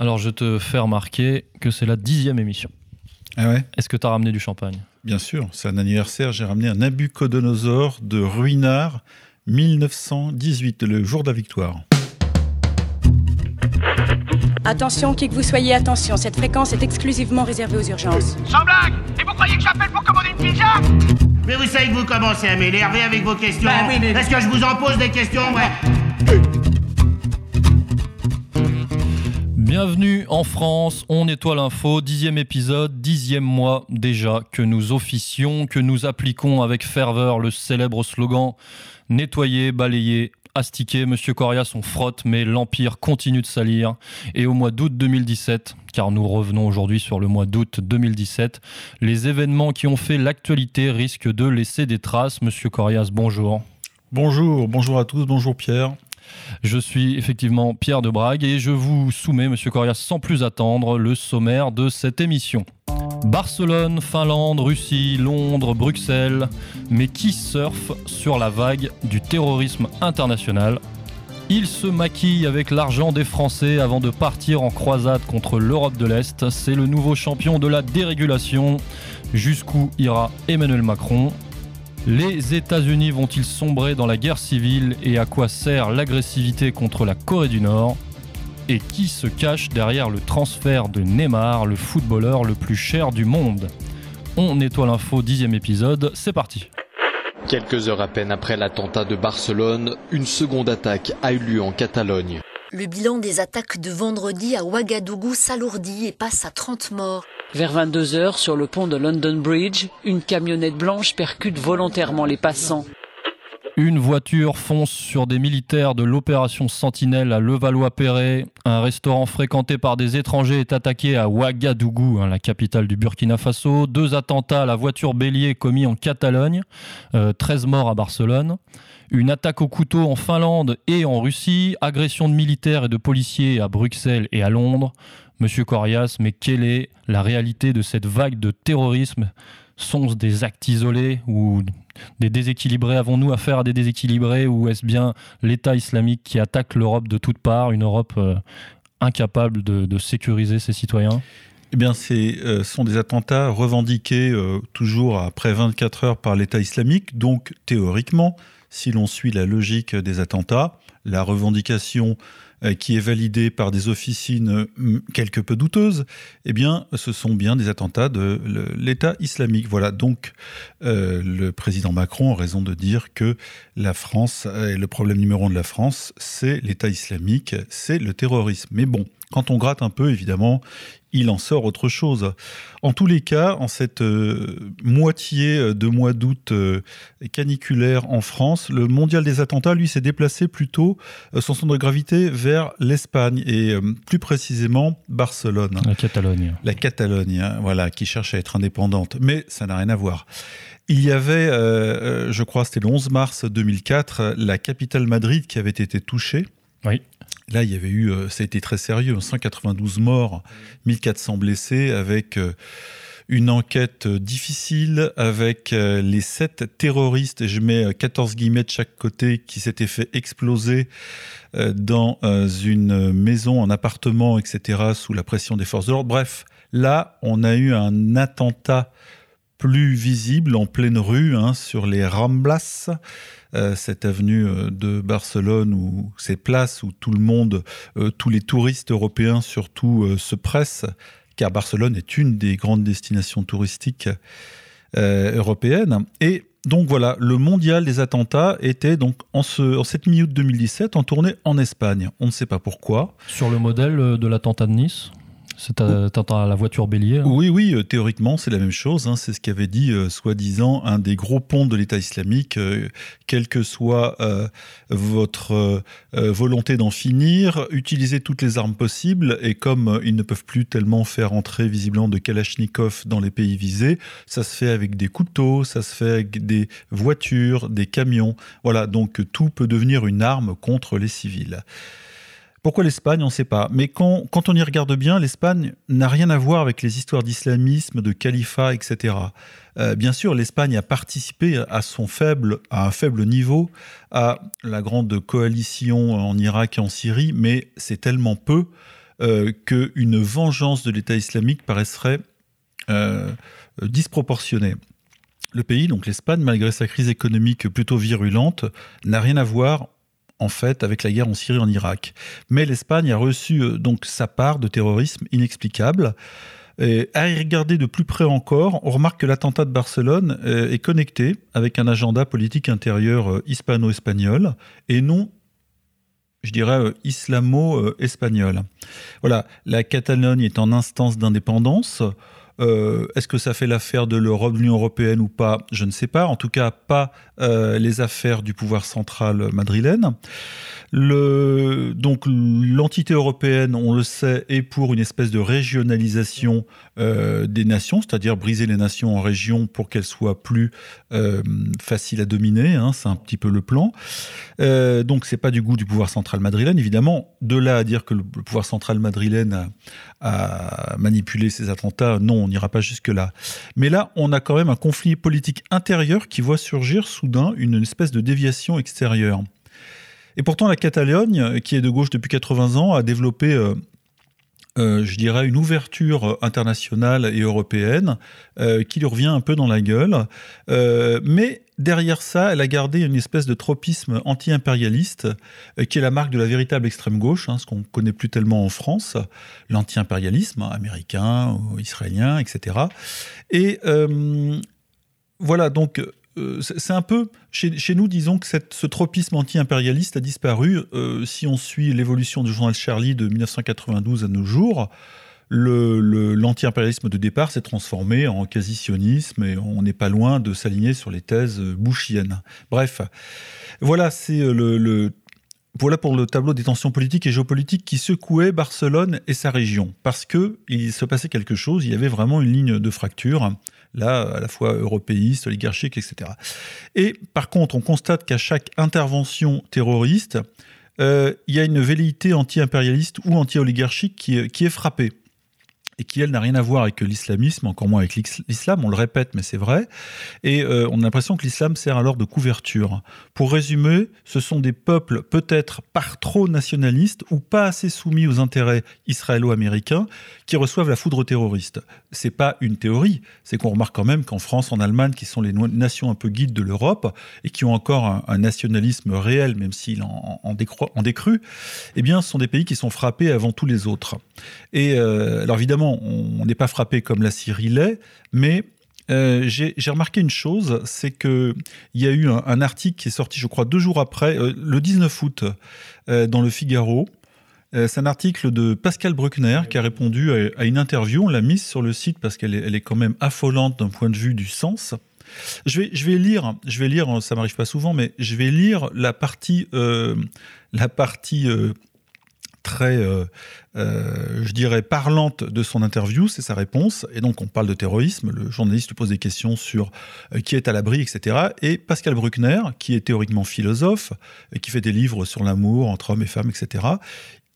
Alors je te fais remarquer que c'est la dixième émission. Ah ouais? Est-ce que tu as ramené du champagne? Bien sûr, c'est un anniversaire. J'ai ramené un Nabucodonosor de Ruinard 1918, le jour de la victoire. Attention, qui que vous soyez, attention, cette fréquence est exclusivement réservée aux urgences. Sans blague Et vous croyez que j'appelle pour commander une pizza? Mais vous savez que vous commencez à m'énerver avec vos questions. Est-ce que je vous en pose des questions, ouais? Bienvenue en France, on nettoie l'info, dixième épisode, dixième mois déjà que nous officions, que nous appliquons avec ferveur le célèbre slogan nettoyer, balayer, astiquer. Monsieur Corias, on frotte, mais l'Empire continue de salir. Et au mois d'août 2017, car nous revenons aujourd'hui sur le mois d'août 2017, les événements qui ont fait l'actualité risquent de laisser des traces. Monsieur Corias, bonjour. Bonjour, bonjour à tous, bonjour Pierre. Je suis effectivement Pierre de Brague et je vous soumets, Monsieur Corias, sans plus attendre, le sommaire de cette émission. Barcelone, Finlande, Russie, Londres, Bruxelles, mais qui surfe sur la vague du terrorisme international? Il se maquille avec l'argent des Français avant de partir en croisade contre l'Europe de l'Est. C'est le nouveau champion de la dérégulation. Jusqu'où ira Emmanuel Macron? Les États-Unis vont-ils sombrer dans la guerre civile et à quoi sert l'agressivité contre la Corée du Nord? Et qui se cache derrière le transfert de Neymar, le footballeur le plus cher du monde? On nettoie l'info, dixième épisode, c'est parti. Quelques heures à peine après l'attentat de Barcelone, une seconde attaque a eu lieu en Catalogne. Le bilan des attaques de vendredi à Ouagadougou s'alourdit et passe à 30 morts. Vers 22h, sur le pont de London Bridge, une camionnette blanche percute volontairement les passants. Une voiture fonce sur des militaires de l'opération Sentinelle à Levallois-Perret. Un restaurant fréquenté par des étrangers est attaqué à Ouagadougou, hein, la capitale du Burkina Faso. Deux attentats à la voiture bélier commis en Catalogne. 13 morts à Barcelone. Une attaque au couteau en Finlande et en Russie. Agression de militaires et de policiers à Bruxelles et à Londres. Monsieur Corias, mais quelle est la réalité de cette vague de terrorisme? Sont-ce des actes isolés ou des déséquilibrés? Avons-nous affaire à des déséquilibrés ou est-ce bien l'État islamique qui attaque l'Europe de toutes parts, une Europe euh, incapable de, sécuriser ses citoyens? Eh bien, ce euh, sont des attentats revendiqués euh, toujours après 24 heures par l'État islamique. Donc, théoriquement, si l'on suit la logique des attentats, la revendication euh, qui est validée par des officines euh, quelque peu douteuses, eh bien, ce sont bien des attentats de l'État islamique. Voilà, donc euh, le président Macron a raison de dire que la France, et le problème numéro un de la France, c'est l'État islamique, c'est le terrorisme. Mais bon, quand on gratte un peu, évidemment, il en sort autre chose. En tous les cas, en cette euh, moitié de mois d'août euh, caniculaire en France, le mondial des attentats, lui, s'est déplacé plutôt euh, son centre de gravité vers l'Espagne et euh, plus précisément Barcelone. La Catalogne. La Catalogne, hein, voilà, qui cherche à être indépendante. Mais ça n'a rien à voir. Il y avait, euh, je crois, c'était le 11 mars 2004, la capitale Madrid qui avait été touchée. Là, il y avait eu, ça a été très sérieux, 192 morts, 1400 blessés, avec euh, une enquête difficile, avec euh, les sept terroristes, je mets 14 guillemets de chaque côté, qui s'étaient fait exploser euh, dans une maison, un appartement, etc., sous la pression des forces de l'ordre. Bref, là, on a eu un attentat plus visible en pleine rue, hein, sur les Ramblas, euh, cette avenue de Barcelone ou ces places où tout le monde, euh, tous les touristes européens surtout euh, se pressent, car Barcelone est une des grandes destinations touristiques euh, européennes. Et donc voilà, le mondial des attentats était donc en, ce, en cette mi-août 2017 en tournée en Espagne. On ne sait pas pourquoi. Sur le modèle de l'attentat de Nice? À, la voiture bélier. Hein. Oui, oui, euh, théoriquement, c'est la même chose. Hein. C'est ce qu'avait dit, euh, soi-disant, un des gros ponts de l'État islamique. Euh, quelle que soit votre volonté d'en finir, utilisez toutes les armes possibles. Et comme ils ne peuvent plus tellement faire entrer, visiblement, de Kalachnikov dans les pays visés, ça se fait avec des couteaux, ça se fait avec des voitures, des camions. Voilà, donc tout peut devenir une arme contre les civils. Pourquoi l'Espagne On ne sait pas. Mais quand, on y regarde bien, l'Espagne n'a rien à voir avec les histoires d'islamisme, de califat, etc. Euh, bien sûr, l'Espagne a participé à un faible niveau, à la grande coalition en Irak et en Syrie, mais c'est tellement peu euh, qu'une vengeance de l'État islamique paraîtrait euh, disproportionnée. Le pays, donc l'Espagne, malgré sa crise économique plutôt virulente, n'a rien à voir en fait avec la guerre en Syrie et en Irak. Mais l'Espagne a reçu euh, donc sa part de terrorisme inexplicable. Et à y regarder de plus près encore, on remarque que l'attentat de Barcelone euh, est connecté avec un agenda politique intérieur euh, hispano-espagnol et non, je dirais, islamo-espagnol. Voilà, la Catalogne est en instance d'indépendance. Euh, Est-ce que ça fait l'affaire de l'Europe, de l'Union européenne ou pas? Je ne sais pas. En tout cas, pas euh, les affaires du pouvoir central madrilène. Donc l'entité européenne, on le sait, est pour une espèce de régionalisation euh, des nations, c'est-à-dire briser les nations en régions pour qu'elles soient plus faciles à dominer. Hein, c'est un petit peu le plan. Donc c'est pas du goût du pouvoir central madrilène, évidemment. De là à dire que le, le pouvoir central madrilène a, a manipulé ces attentats, non, on n'ira pas jusque là. Mais là, on a quand même un conflit politique intérieur qui voit surgir soudain une espèce de déviation extérieure. Et pourtant, la Catalogne, qui est de gauche depuis 80 ans, a développé, euh, euh, je dirais, une ouverture internationale et européenne euh, qui lui revient un peu dans la gueule. Mais derrière ça, elle a gardé une espèce de tropisme anti-impérialiste euh, qui est la marque de la véritable extrême gauche, hein, ce qu'on connaît plus tellement en France, l'anti-impérialisme hein, américain, israélien, etc. Et euh, voilà, donc euh, c'est un peu, chez, nous, disons que ce tropisme anti-impérialiste a disparu. Si on suit l'évolution du journal Charlie de 1992 à nos jours, l'anti-impérialisme de départ s'est transformé en quasi-sionisme et on n'est pas loin de s'aligner sur les thèses bushiennes. Bref, voilà, c'est le, le voilà pour le tableau des tensions politiques et géopolitiques qui secouaient Barcelone et sa région. Parce que il se passait quelque chose, il y avait vraiment une ligne de fracture, là, à la fois européiste, oligarchique, etc. Et par contre, on constate qu'à chaque intervention terroriste, euh, il y a une velléité anti-impérialiste ou anti-oligarchique qui est frappée et qui, elle, n'a rien à voir avec l'islamisme, encore moins avec l'islam, on le répète, mais c'est vrai. Et euh, on a l'impression que l'islam sert alors de couverture. Pour résumer, ce sont des peuples peut-être par trop nationalistes ou pas assez soumis aux intérêts israélo-américains qui reçoivent la foudre terroriste. C'est pas une théorie, c'est qu'on remarque quand même qu'en France, en Allemagne, qui sont les nations un peu guides de l'Europe et qui ont encore un, nationalisme réel, même s'il en, en, en décru, eh bien, ce sont des pays qui sont frappés avant tous les autres. Et euh, alors évidemment, on n'est pas frappé comme la Syrie l'est, mais euh, j'ai remarqué une chose, c'est qu'il y a eu un, article qui est sorti, je crois, deux jours après, euh, le 19 août, euh, dans le Figaro. C'est un article de Pascal Bruckner qui a répondu à, une interview. On l'a mise sur le site parce qu'elle est, est quand même affolante d'un point de vue du sens. Je vais, je vais lire, je vais lire, ça m'arrive pas souvent, mais je vais lire la partie, la partie très, euh, euh, je dirais, parlante de son interview, c'est sa réponse. Et donc, on parle de terrorisme. Le journaliste lui pose des questions sur euh, qui est à l'abri, etc. Et Pascal Bruckner, qui est théoriquement philosophe, et qui fait des livres sur l'amour entre hommes et femmes, etc.,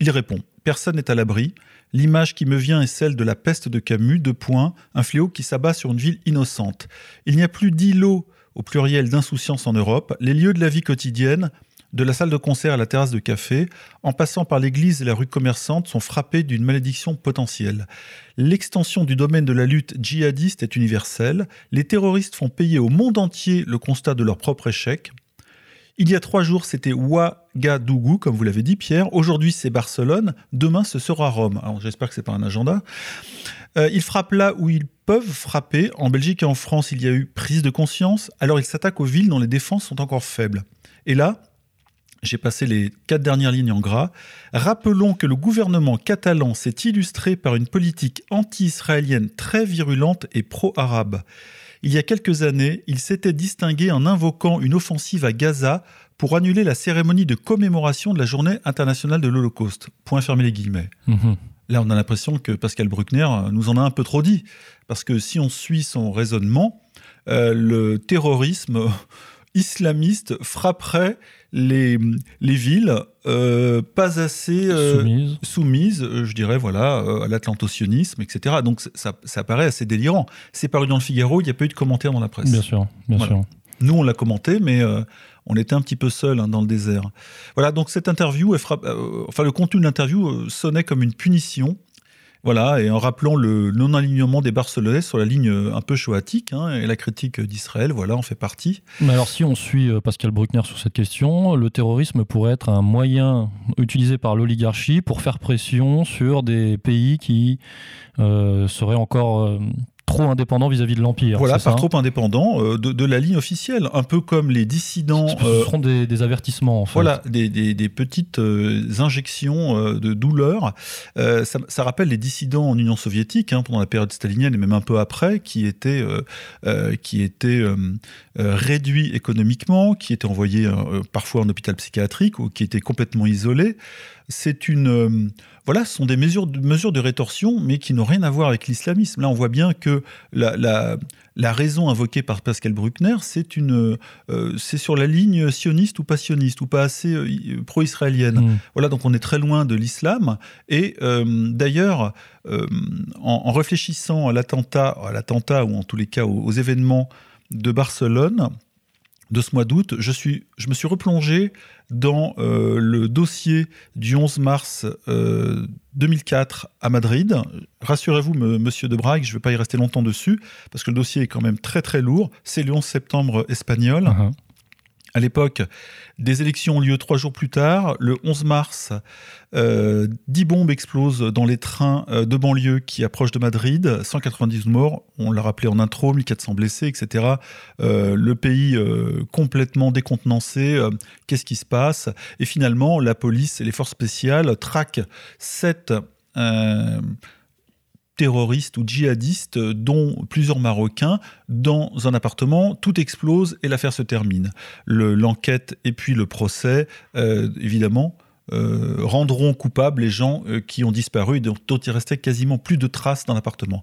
il répond Personne n'est à l'abri. L'image qui me vient est celle de la peste de Camus, de points, un fléau qui s'abat sur une ville innocente. Il n'y a plus d'îlots au pluriel d'insouciance en Europe. Les lieux de la vie quotidienne de la salle de concert à la terrasse de café, en passant par l'église et la rue commerçante, sont frappés d'une malédiction potentielle. L'extension du domaine de la lutte djihadiste est universelle. Les terroristes font payer au monde entier le constat de leur propre échec. Il y a trois jours, c'était Ouagadougou, comme vous l'avez dit, Pierre. Aujourd'hui, c'est Barcelone. Demain, ce sera Rome. Alors, j'espère que c'est pas un agenda. Euh, ils frappent là où ils peuvent frapper. En Belgique et en France, il y a eu prise de conscience. Alors, ils s'attaquent aux villes dont les défenses sont encore faibles. Et là, j'ai passé les quatre dernières lignes en gras. Rappelons que le gouvernement catalan s'est illustré par une politique anti-israélienne très virulente et pro-arabe. Il y a quelques années, il s'était distingué en invoquant une offensive à Gaza pour annuler la cérémonie de commémoration de la journée internationale de l'Holocauste. Point fermé les guillemets. Mmh. Là, on a l'impression que Pascal Bruckner nous en a un peu trop dit. Parce que si on suit son raisonnement, euh, le terrorisme islamiste frapperait les, les villes euh, pas assez euh, soumises. soumises, je dirais, voilà, euh, à l'atlantocionisme, etc. Donc ça, ça paraît assez délirant. C'est paru dans le Figaro, il n'y a pas eu de commentaires dans la presse. Bien sûr, bien voilà. sûr. Nous, on l'a commenté, mais euh, on était un petit peu seul hein, dans le désert. Voilà, donc cette interview, euh, enfin le contenu de l'interview euh, sonnait comme une punition. Voilà, et en rappelant le non-alignement des Barcelonais sur la ligne euh, un peu choatique, hein, et la critique d'Israël, voilà, en fait partie. Mais alors, si on suit Pascal Bruckner sur cette question, le terrorisme pourrait être un moyen utilisé par l'oligarchie pour faire pression sur des pays qui seraient encore trop indépendant vis-à-vis de l'Empire. Voilà, pas trop indépendant euh, de, la ligne officielle, un peu comme les dissidents. Ce euh, seront des, avertissements, en fait. Voilà, des, petites euh, injections de douleur. Ça, rappelle les dissidents en Union soviétique, hein, pendant la période stalinienne et même un peu après, qui étaient, qui étaient réduits économiquement, qui étaient envoyés parfois en hôpital psychiatrique ou qui étaient complètement isolés c'est une, voilà, ce sont des mesures de, mesures de rétorsion, mais qui n'ont rien à voir avec l'islamisme. Là, on voit bien que la, la, raison invoquée par Pascal Bruckner, c'est une, euh, c'est sur la ligne sioniste ou pas sioniste ou pas assez euh, pro-israélienne. Mm. Voilà, donc on est très loin de l'islam. Et d'ailleurs, en, réfléchissant à l'attentat, à l'attentat ou en tous les cas aux événements de Barcelone de ce mois d'août, je, je me suis replongé dans euh, le dossier du 11 mars 2004 euh, à Madrid. Rassurez-vous, monsieur de je ne vais pas y rester longtemps dessus, parce que le dossier est quand même très très lourd. C'est le 11 septembre espagnol. Uh-huh. À l'époque, des élections ont lieu trois jours plus tard. Le 11 mars, euh, 10 bombes explosent dans les trains euh, de banlieue qui approchent de Madrid. 190 morts, on l'a rappelé en intro, 1400 blessés, etc. Euh, le pays euh, complètement décontenancé. Qu'est-ce qui se passe? Et finalement, la police et les forces spéciales traquent sept terroristes ou djihadistes, dont plusieurs Marocains, dans un appartement. Tout explose et l'affaire se termine. L'enquête et puis le procès, euh, évidemment, euh, rendront coupables les gens euh, qui ont disparu et dont il restait quasiment plus de traces dans l'appartement.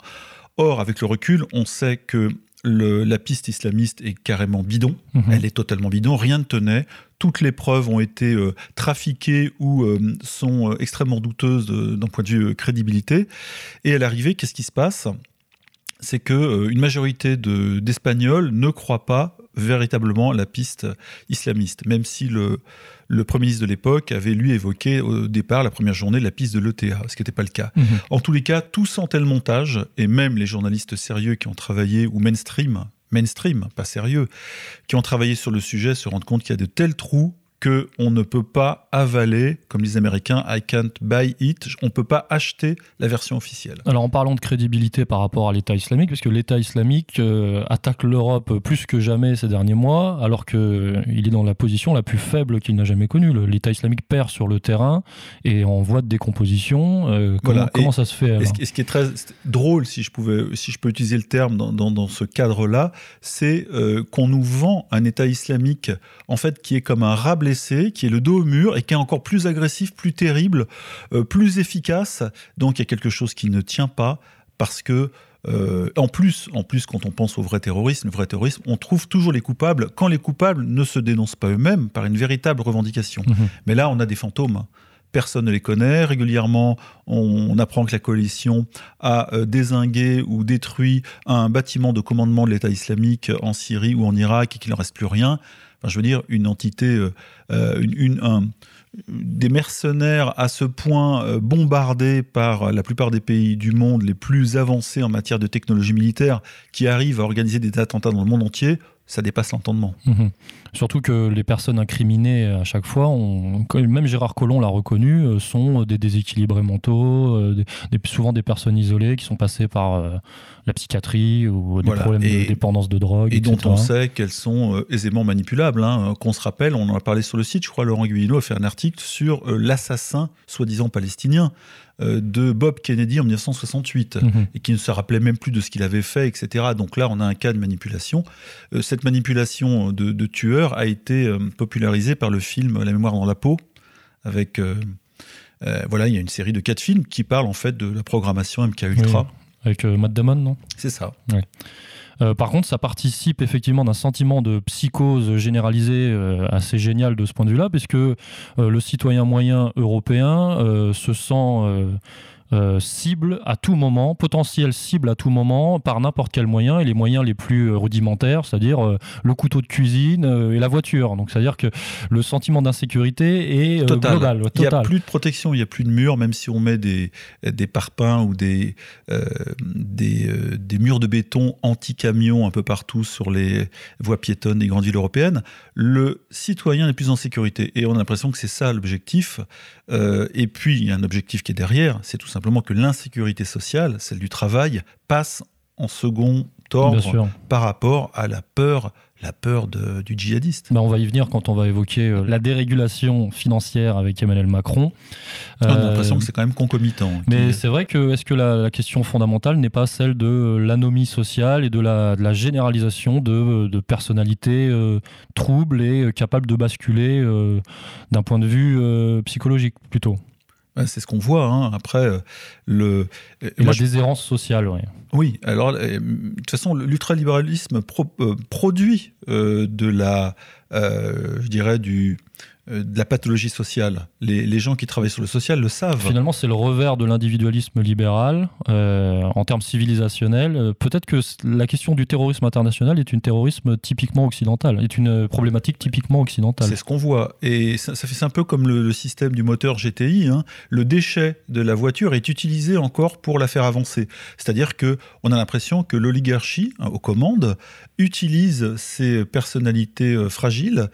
Or, avec le recul, on sait que la piste islamiste est carrément bidon. Mhm. Elle est totalement bidon. Rien ne tenait. Toutes les preuves ont été euh, trafiquées ou euh, sont euh, extrêmement douteuses d'un point de vue crédibilité. Et à l'arrivée, qu'est-ce qui se passe? C'est que une majorité d'Espagnols ne croient pas véritablement la piste islamiste, même si le, le Premier ministre de l'époque avait lui évoqué au départ, la première journée, la piste de l'ETA, ce qui n'était pas le cas. Mhm. En tous les cas, tout sentait le montage, et même les journalistes sérieux qui ont travaillé, ou mainstream, mainstream, pas sérieux, qui ont travaillé sur le sujet se rendent compte qu'il y a de tels trous que on ne peut pas avaler, comme les Américains, I can't buy it, on ne peut pas acheter la version officielle. Alors en parlant de crédibilité par rapport à l'État islamique, parce que l'État islamique euh, attaque l'Europe plus que jamais ces derniers mois, alors qu'il euh, est dans la position la plus faible qu'il n'a jamais connue. L'État islamique perd sur le terrain et en voie de décomposition. Euh, comment, ça se fait ce, ce, qui est très drôle, si je, pouvais, si je peux utiliser le terme dans, dans, dans ce cadre-là, c'est qu'on nous vend un État islamique en fait qui est comme un qui est le dos au mur et qui est encore plus agressif, plus terrible, euh, plus efficace. Donc il y a quelque chose qui ne tient pas parce que euh, en plus, en plus, quand on pense au vrai terrorisme, le vrai terrorisme, on trouve toujours les coupables quand les coupables ne se dénoncent pas eux-mêmes par une véritable revendication. Mhm. Mais là, on a des fantômes. Personne ne les connaît. Régulièrement, on, apprend que la coalition a euh, désingué ou détruit un bâtiment de commandement de l'État islamique en Syrie ou en Irak et qu'il n'en reste plus rien je veux dire, une entité, euh, euh, des mercenaires à ce point euh, bombardés par la plupart des pays du monde les plus avancés en matière de technologie militaire qui arrivent à organiser des attentats dans le monde entier, ça dépasse l'entendement. Mhm. Surtout que les personnes incriminées à chaque fois, même Gérard Collomb l'a reconnu, euh, sont des déséquilibrés mentaux, euh, souvent des personnes isolées qui sont passées par euh, la psychiatrie ou des problèmes de dépendance de drogue. Et dont on sait qu'elles sont aisément manipulables. Hein. Qu'on se rappelle, on en a parlé sur le site, je crois Laurent Guillot a fait un article sur l'assassin soi-disant palestinien. De Bob Kennedy en 1968 mhm. et qui ne se rappelait même plus de ce qu'il avait fait, etc. Donc là, on a un cas de manipulation. Cette manipulation de, tueur a été euh, popularisée par le film La mémoire dans la peau, avec voilà, il y a une série de quatre films qui parlent en fait de la programmation MK Ultra. avec Matt Damon, non? C'est ça. Euh, par contre, ça participe effectivement d'un sentiment de psychose généralisé euh, assez génial de ce point de vue-là, puisque euh, le citoyen moyen européen se sent euh, cible à tout moment, potentiel cible à tout moment, par n'importe quel moyen, et les moyens les plus rudimentaires, c'est-à-dire le couteau de cuisine et la voiture. Donc, c'est-à-dire que le sentiment d'insécurité est global. Il n'y a plus de protection, il n'y a plus de murs, même si on met des, des parpaings ou des, des, des, murs de béton anti-camions un peu partout sur les voies piétonnes des grandes villes européennes. Le citoyen n'est plus en sécurité. Et on a l'impression que c'est ça l'objectif. et puis, il y a un objectif qui est derrière, c'est tout simplement simplement que l'insécurité sociale, celle du travail, passe en second ordre par rapport à la peur la peur du djihadiste. Bah, on va y venir quand on va évoquer euh, la dérégulation financière avec Emmanuel Macron. on a l'impression que c'est quand même concomitant. Mais c'est vrai que est-ce que la, question fondamentale n'est pas celle de l'anomie sociale et de la, généralisation de, personnalités euh, troubles et euh, capables de basculer d'un point de vue psychologique plutôt? C'est ce qu'on voit. Hein. Après, euh, le. la déshérence sociale, oui. Oui, alors, euh, de toute façon, l'ultralibéralisme euh, produit de la. je dirais, du euh, de la pathologie sociale. Les, gens qui travaillent sur le social le savent. Finalement, c'est le revers de l'individualisme libéral euh, en termes civilisationnels. Euh, peut-être que la question du terrorisme international est une terrorisme typiquement occidental, est une problématique typiquement occidentale. C'est ce qu'on voit. Et ça, fait un peu comme le, système du moteur GTI. Hein. Le déchet de la voiture est utilisé encore pour la faire avancer. C'est-à-dire que on a l'impression que l'oligarchie hein, aux commandes utilise ces personnalités fragiles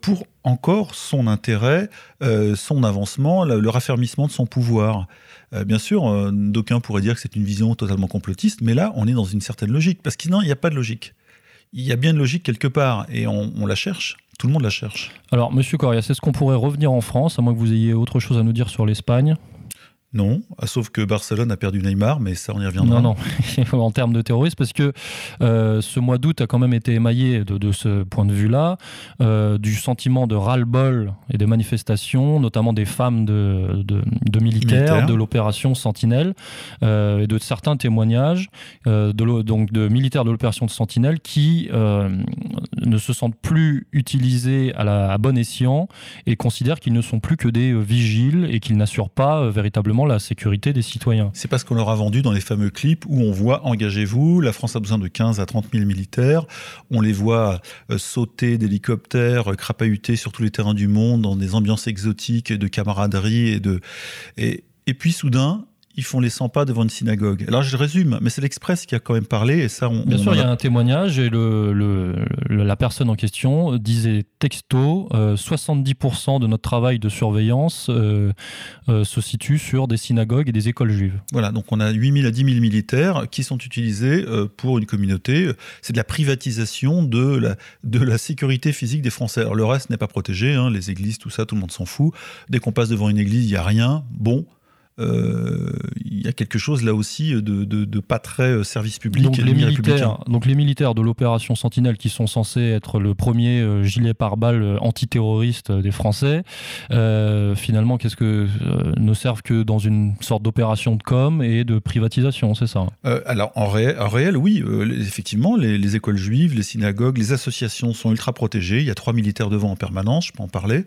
pour encore son intérêt, euh, son avancement, le, raffermissement de son pouvoir. Euh, bien sûr, euh, d'aucuns pourraient dire que c'est une vision totalement complotiste, mais là, on est dans une certaine logique. Parce qu'il n'y a pas de logique. Il y a bien une logique quelque part, et on, la cherche. Tout le monde la cherche. Alors, Monsieur Corias, est-ce qu'on pourrait revenir en France, à moins que vous ayez autre chose à nous dire sur l'Espagne? Non, ah, sauf que Barcelone a perdu Neymar, mais ça on y reviendra. Non, non, en termes de terrorisme, parce que euh, ce mois d'août a quand même été émaillé de, ce point de vue-là, euh, du sentiment de donc et des manifestations, notamment des femmes de, de, militaires, de l'opération Sentinelle, euh, et de certains témoignages de, donc de militaires de l'opération de Sentinelle qui ne se sentent plus utilisés à, la, à bon escient et considèrent qu'ils ne sont plus que des vigiles et qu'ils n'assurent pas véritablement la sécurité des citoyens. C'est parce qu'on leur a vendu dans les fameux clips où on voit engagez-vous, la France a besoin de 15 à 30 000 militaires, on les voit euh, sauter d'hélicoptères, euh, crapahuter sur tous les terrains du monde dans des ambiances exotiques de camaraderie et de et, et puis soudain, ils font les 100 pas devant une synagogue. Alors je résume, mais c'est l'Express qui a quand même parlé et ça on, Bien sûr, il y a un témoignage et le, la personne en question disait texto 70% euh, de notre travail de surveillance euh, euh, se situe sur des synagogues et des écoles juives. Voilà, donc on a 8000 à 10 000 militaires qui sont utilisés pour une communauté. C'est de la privatisation de la, de la sécurité physique des Français. Alors le reste n'est pas protégé, hein, les églises, tout ça, tout le monde s'en fout. Dès qu'on passe devant une église, il n'y a rien. Bon, euh, il y a quelque chose là aussi de, de, pas très euh, service public. Donc les, militaires, donc les militaires de l'opération Sentinelle qui sont censés être le premier euh, gilet pare-balles antiterroriste des Français, finalement, qu'est-ce que ne servent que dans une sorte d'opération de com et de privatisation, c'est ça? Alors en réel, en réel oui, effectivement, les, les, écoles juives, les synagogues, les associations sont ultra protégées. Il y a trois militaires devant en permanence, je peux en parler.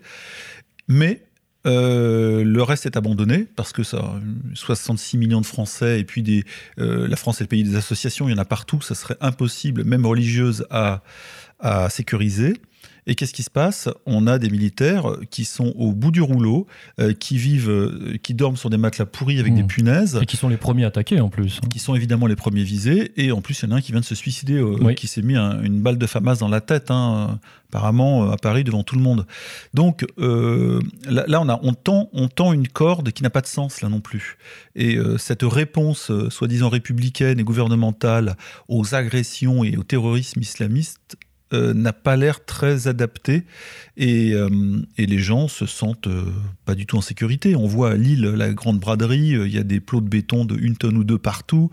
Mais euh, le reste est abandonné parce que ça, 66 millions de Français et puis des, euh, la France est le pays des associations, il y en a partout, ça serait impossible, même religieuse, à, à sécuriser. Et qu'est-ce qui se passe? On a des militaires qui sont au bout du rouleau, euh, qui vivent, euh, qui dorment sur des matelas pourris avec des mmh. punaises. Et qui sont les premiers attaqués en plus. Qui sont évidemment les premiers visés. Et en plus, il y en a un qui vient de se suicider, euh, qui s'est mis une balle de FAMAS dans la tête, hein, apparemment à Paris devant tout le monde. Donc là, on, a, on, tend, on tend une corde qui n'a pas de sens là non plus. Et cette réponse soi-disant républicaine et gouvernementale aux agressions et au terrorisme islamiste euh, n'a pas l'air très adapté et, euh, et, les gens se sentent euh, pas du tout en sécurité. On voit à Lille la grande braderie, il y a des plots de béton de une tonne ou deux partout.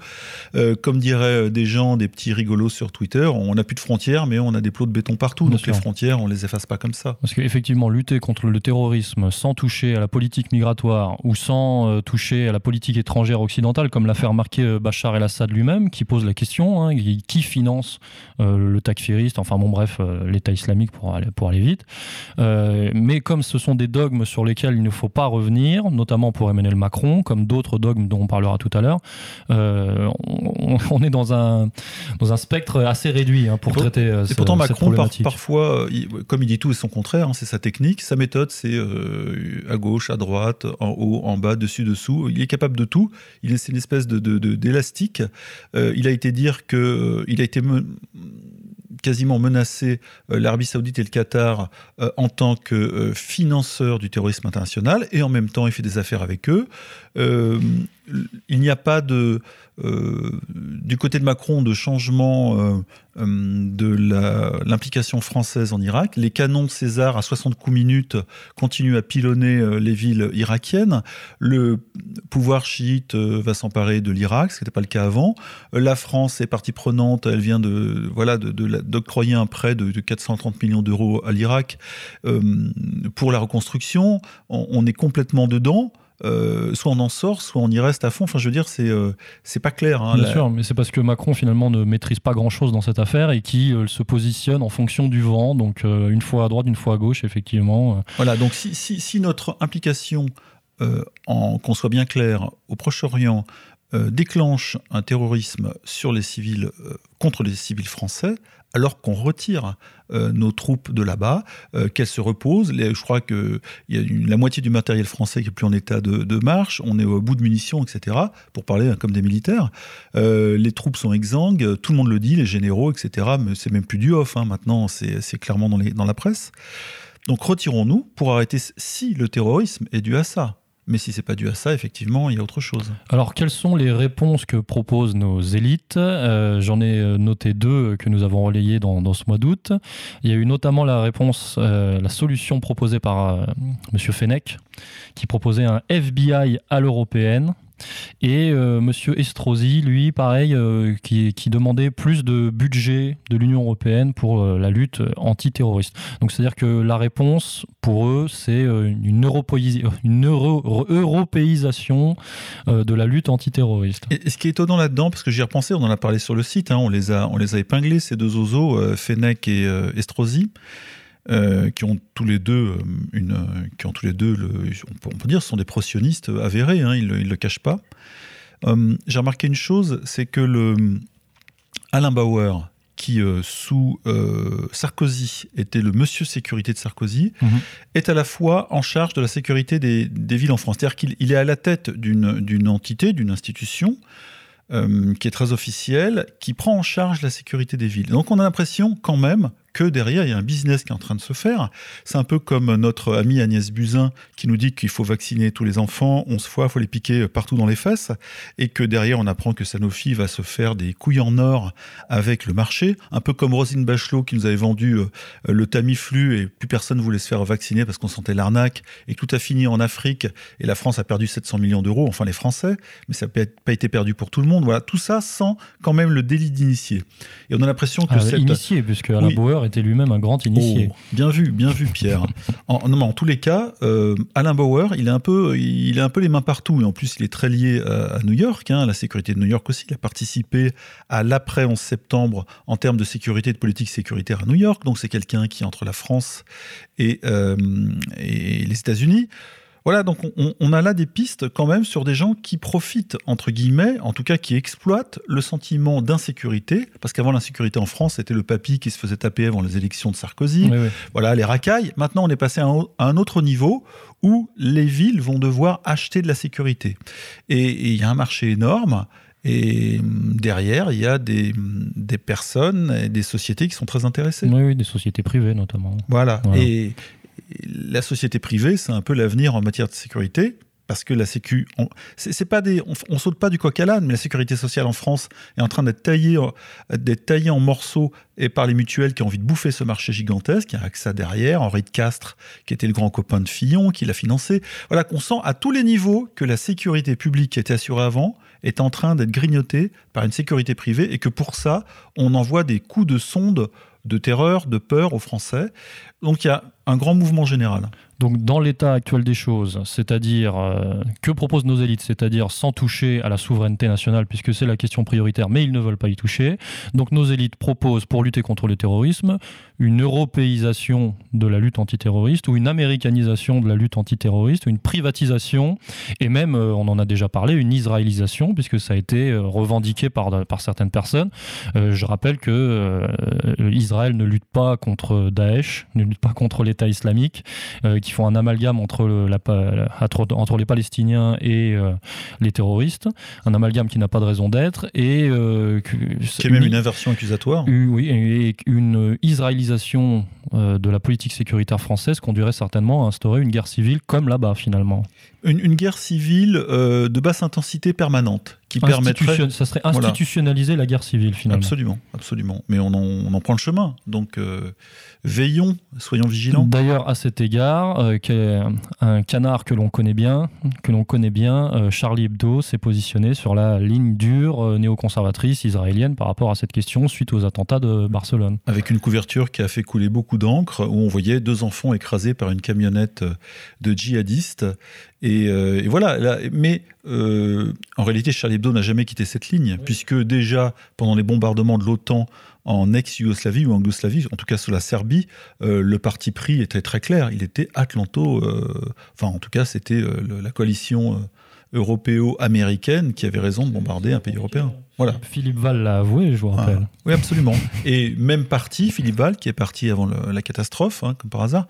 comme diraient des gens, des petits rigolos sur Twitter, on n'a plus de frontières, mais on a des plots de béton partout. donc les frontières, on les efface pas comme ça. Parce qu'effectivement, lutter contre le terrorisme sans toucher à la politique migratoire ou sans toucher à la politique étrangère occidentale, comme l'a fait remarquer Bachar el-Assad lui-même, qui pose la question, hein, qui finance le takfiriste, enfin bon bref, l'État islamique pour aller, pour aller vite. mais comme ce sont des dogmes sur lesquels il ne faut pas revenir, notamment pour Emmanuel Macron, comme d'autres dogmes dont on parlera tout à l'heure, on, est dans un, dans un spectre assez réduit hein, pour traiter Et pourtant, Macron, parfois, comme il dit tout et son contraire, hein, c'est sa technique, sa méthode, c'est à gauche, à droite, en haut, en bas, dessus, dessous. Il est capable de tout. Il est, une espèce de, d'élastique. Euh, il a été dire que euh, il a été quasiment menacé euh, l'Arabie Saoudite et le Qatar en tant que financeur du terrorisme international et en même temps il fait des affaires avec eux. Il n'y a pas euh, du côté de Macron de changement euh, euh, de l'implication française en Irak. Les canons César à 60 coups minutes continuent à pilonner les villes irakiennes. Le pouvoir chiite va s'emparer de l'Irak, ce qui n'était pas le cas avant. La France est partie prenante, elle vient de voilà d'octroyer un prêt de, 430 millions d'euros à l'Irak pour la reconstruction. on est complètement dedans. Euh, soit on en sort, soit on y reste à fond. Enfin, je veux dire, c'est euh, c'est pas clair. Hein, Bien sûr, mais c'est parce que Macron finalement ne maîtrise pas grand chose dans cette affaire et qui euh, se positionne en fonction du vent, donc une fois à droite, une fois à gauche, effectivement. Voilà, donc si, si, si notre implication, qu'on soit bien clair, au Proche-Orient, déclenche un terrorisme sur les civils, contre les civils français, alors qu'on retire euh, nos troupes de là-bas, euh, qu'elles se reposent. je crois qu'il y a la moitié du matériel français qui est plus en état de, marche, on est au bout de munitions, etc., pour parler hein, comme des militaires. Euh, les troupes sont exsangues, tout le monde le dit, les généraux, etc., mais c'est même plus du off, hein. maintenant c'est clairement dans, dans la presse. Donc retirons-nous pour arrêter si le terrorisme est dû à ça. Mais si c'est pas dû à ça, effectivement, il y a autre chose. Alors, quelles sont les réponses que proposent nos élites? Euh, J'en ai euh, noté deux que nous avons relayées dans, ce mois d'août. Il y a eu notamment la réponse, euh, la solution proposée par Monsieur Fenech, qui proposait un FBI à l'européenne. Et euh, Monsieur Estrosi, lui, pareil, euh, qui, demandait plus de budget de l'Union européenne pour euh, la lutte antiterroriste. Donc c'est-à-dire que la réponse pour eux, c'est une, européisation de la lutte antiterroriste. Et, ce qui est étonnant là-dedans, parce que j'y ai repensé, on en a parlé sur le site, hein, on, les a, on les a épinglés, ces deux oiseaux, Fenech et Estrosi. Euh, qui ont tous les deux euh, une, qui ont tous les deux, le, on, peut, dire, ce sont des procionistes avérés, hein, ils ne le, cachent pas. Euh, j'ai remarqué une chose, c'est que le Alain Bauer, qui sous Sarkozy était le monsieur sécurité de Sarkozy, mhm. est à la fois en charge de la sécurité des, des villes en France. C'est-à-dire qu'il est à la tête d'une entité, d'une institution, qui est très officielle, qui prend en charge la sécurité des villes. Donc on a l'impression quand même que derrière, il y a un business qui est en train de se faire. C'est un peu comme notre amie Agnès Buzyn qui nous dit qu'il faut vacciner tous les enfants 11 fois, il faut les piquer partout dans les fesses, et que derrière, on apprend que Sanofi va se faire des couilles en or avec le marché, un peu comme Rosine Bachelot qui nous avait vendu euh, le Tamiflu et plus personne voulait se faire vacciner parce qu'on sentait l'arnaque, et tout a fini en Afrique, et la France a perdu 700 millions d'euros, enfin les Français, mais ça n'a pas été perdu pour tout le monde. Voilà, tout ça sans quand même le délit d'initié. Et on a l'impression que ah, cette... Initié, puisque Alain Bauer était lui-même un grand initié. Oh, bien vu, bien vu, Pierre. en, non, en tous les cas, euh, Alain Bauer, il est un peu, il est un peu les mains partout, et en plus, il est très lié à, New York, hein, la sécurité de New York aussi. Il a participé à l'après 11 septembre en termes de sécurité, de politique sécuritaire à New York. Donc, c'est quelqu'un qui entre la France et, euh, et les États-Unis. Voilà, donc on, a là des pistes quand même sur des gens qui profitent, entre guillemets, en tout cas qui exploitent le sentiment d'insécurité, parce qu'avant l'insécurité en France, c'était le papy qui se faisait taper avant les élections de Sarkozy, voilà, les racailles. Maintenant, on est passé à un, autre niveau où les villes vont devoir acheter de la sécurité. Et il y a un marché énorme. Et hum, derrière, il y a des, des, personnes et des sociétés qui sont très intéressées. Oui, oui des sociétés privées notamment. Voilà. Et, la société privée, c'est un peu l'avenir en matière de sécurité. Parce que la Sécu, on, c'est pas des, on, saute pas du coq à l'âne, mais la sécurité sociale en France est en train d'être taillée, d'être taillée en morceaux et par les mutuelles qui ont envie de bouffer ce marché gigantesque. Il y a AXA derrière, Henri de Castres, qui était le grand copain de Fillon, qui l'a financé. Voilà qu'on sent à tous les niveaux que la sécurité publique qui était assurée avant est en train d'être grignotée par une sécurité privée et que pour ça, on envoie des coups de sonde de terreur, de peur aux Français. Donc il y a un grand mouvement général. Donc dans l'état actuel des choses, c'est-à-dire euh, que proposent nos élites, c'est-à-dire sans toucher à la souveraineté nationale, puisque c'est la question prioritaire, mais ils ne veulent pas y toucher. Donc nos élites proposent, pour lutter contre le terrorisme, une européisation de la lutte antiterroriste ou une américanisation de la lutte antiterroriste, une privatisation, et même, euh, on en a déjà parlé, une israélisation, puisque ça a été euh, revendiqué par, certaines personnes. Je rappelle que Israël ne lutte pas contre Daesh, ne lutte pas contre l'État islamique, qui font un amalgame entre, la, entre les Palestiniens et les terroristes, un amalgame qui n'a pas de raison d'être, et... qui est même une inversion accusatoire. Oui, et une israélisation euh, de la politique sécuritaire française conduirait certainement à instaurer une guerre civile comme là-bas finalement. Une, guerre civile euh, de basse intensité permanente qui permettrait... Ça serait institutionnaliser la guerre civile finalement. Absolument, absolument. Mais on en, prend le chemin. Donc euh, veillons, soyons vigilants. D'ailleurs, à cet égard, un canard que l'on connaît bien, que l'on connaît bien, Charlie Hebdo s'est positionné sur la ligne dure néoconservatrice israélienne par rapport à cette question suite aux attentats de Barcelone. Avec une couverture qui a fait couler beaucoup d'encre, où on voyait deux enfants écrasés par une camionnette de djihadistes. Et, euh, voilà, mais euh, en réalité, Charlie Hebdo n'a jamais quitté cette ligne, puisque déjà, pendant les bombardements de l'OTAN en ex-Yougoslavie ou en Yougoslavie, en tout cas sous la Serbie, euh, le parti pris était très clair. Il était Atlanto, enfin en tout cas c'était la coalition européo-américaine qui avait raison de bombarder un pays européen. Voilà. Philippe Val l'a avoué, je vous rappelle. Ah, oui, absolument. Et même parti, Philippe Val, qui est parti avant la catastrophe, hein, comme par hasard.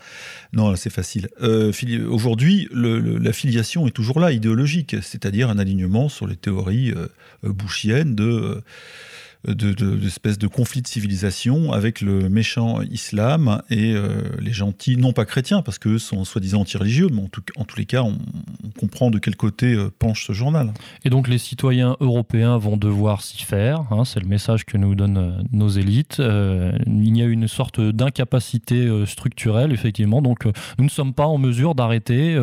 Non, c'est facile. Euh, Aujourd'hui, la filiation est toujours là, idéologique, c'est-à-dire un alignement sur les théories euh, bouchiennes de d'espèces de, de, conflits de civilisation avec le méchant islam et euh, les gentils, non pas chrétiens, parce qu'eux sont soi-disant anti-religieux, mais en, tous les cas, on, comprend de quel côté euh, penche ce journal. Et donc les citoyens européens vont devoir s'y faire, hein, c'est le message que nous donnent euh, nos élites. il y a une sorte d'incapacité structurelle, effectivement, donc nous ne sommes pas en mesure d'arrêter,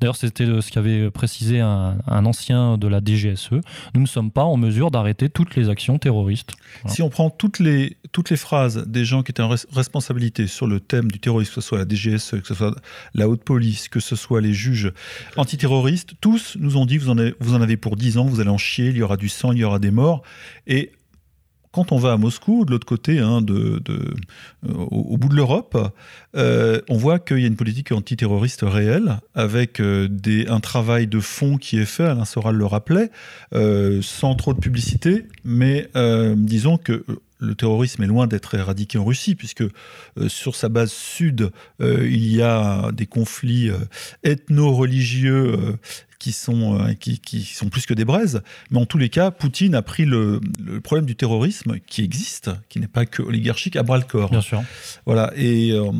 d'ailleurs c'était ce qu'avait précisé un ancien de la DGSE, nous ne sommes pas en mesure d'arrêter toutes les actions terroristes si on prend toutes les, phrases des gens qui étaient en responsabilité sur le thème du terrorisme, que ce soit la DGSE, que ce soit la haute police, que ce soit les juges antiterroristes, tous nous ont dit vous en avez, vous en avez pour 10 ans, vous allez en chier, il y aura du sang, il y aura des morts. Et quand on va à Moscou, de l'autre côté, hein, euh, au, bout de l'Europe, euh, on voit qu'il y a une politique antiterroriste réelle, avec euh, un travail de fond qui est fait, Alain Soral le rappelait, sans trop de publicité, mais disons que le terrorisme est loin d'être éradiqué en Russie, puisque sur sa base sud, il y a des conflits ethno-religieux qui sont, euh, qui, sont plus que des braises. Mais en tous les cas, Poutine a pris le, problème du terrorisme qui existe, qui n'est pas que oligarchique, à bras le corps. Bien sûr. Voilà. Et euh,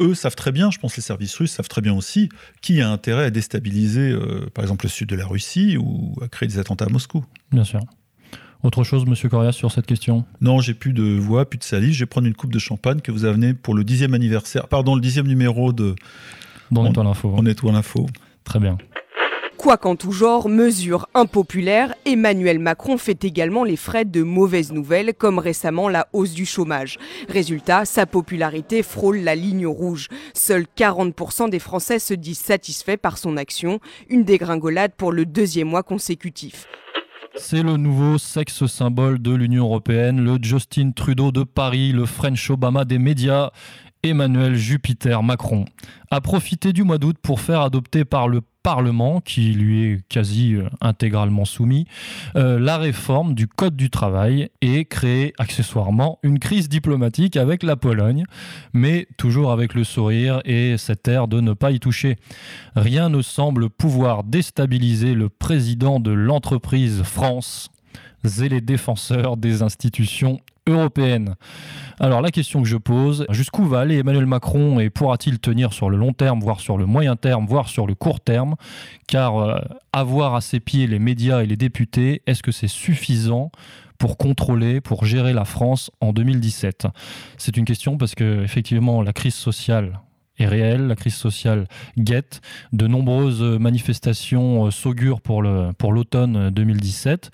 eux savent très bien, je pense les services russes savent très bien aussi, qui a intérêt à déstabiliser, euh, par exemple, le sud de la Russie ou à créer des attentats à Moscou. Bien sûr. Autre chose, Monsieur Corias, sur cette question? Non, j'ai plus de voix, plus de salive. Je vais prendre une coupe de champagne que vous avez pour le dixième anniversaire, pardon, le dixième numéro de. Dans Étoile Info. On Étoile Info. Très bien. Quoi qu'en tout genre, mesure impopulaire, Emmanuel Macron fait également les frais de mauvaises nouvelles, comme récemment la hausse du chômage. Résultat, sa popularité frôle la ligne rouge. Seuls 40% des Français se disent satisfaits par son action, une dégringolade pour le deuxième mois consécutif. C'est le nouveau sexe symbole de l'Union européenne, le Justin Trudeau de Paris, le French Obama des médias. Emmanuel Jupiter Macron a profité du mois d'août pour faire adopter par le Parlement, qui lui est quasi euh, intégralement soumis, euh, la réforme du Code du travail et créer accessoirement une crise diplomatique avec la Pologne, mais toujours avec le sourire et cet air de ne pas y toucher. Rien ne semble pouvoir déstabiliser le président de l'entreprise France et les défenseurs des institutions Alors la question que je pose, jusqu'où va aller Emmanuel Macron et pourra-t-il tenir sur le long terme, voire sur le moyen terme, voire sur le court terme? Car euh, avoir à ses pieds les médias et les députés, est-ce que c'est suffisant pour contrôler, pour gérer la France en 2017 C'est une question parce que effectivement la crise sociale est réelle, la crise sociale guette. De nombreuses manifestations s'augurent pour l'automne pour 2017.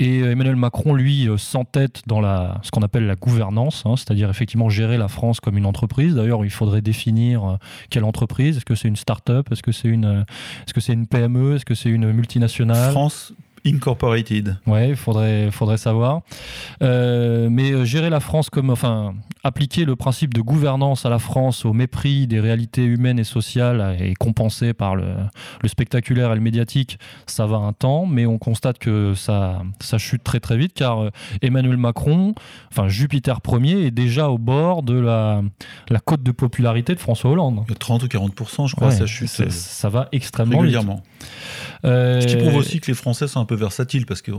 Et Emmanuel Macron, lui, s'entête dans la, ce qu'on appelle la gouvernance, hein, c'est-à-dire effectivement gérer la France comme une entreprise. D'ailleurs, il faudrait définir quelle entreprise. Est-ce que c'est une start-up? Est-ce que c'est une, est-ce que c'est une PME Est-ce que c'est une multinationale? France Incorporated. Ouais, il faudrait, faudrait savoir. Euh, mais euh, gérer la France comme, enfin, appliquer le principe de gouvernance à la France au mépris des réalités humaines et sociales et compensé par le, spectaculaire et le médiatique, ça va un temps, mais on constate que ça, ça chute très très vite car euh, Emmanuel Macron, enfin Jupiter Ier, est déjà au bord de la, la cote de popularité de François Hollande. 30 ou 40%, je crois, ça chute. Ça va extrêmement régulièrement. Ce qui prouve aussi que les Français sont un peu versatile parce que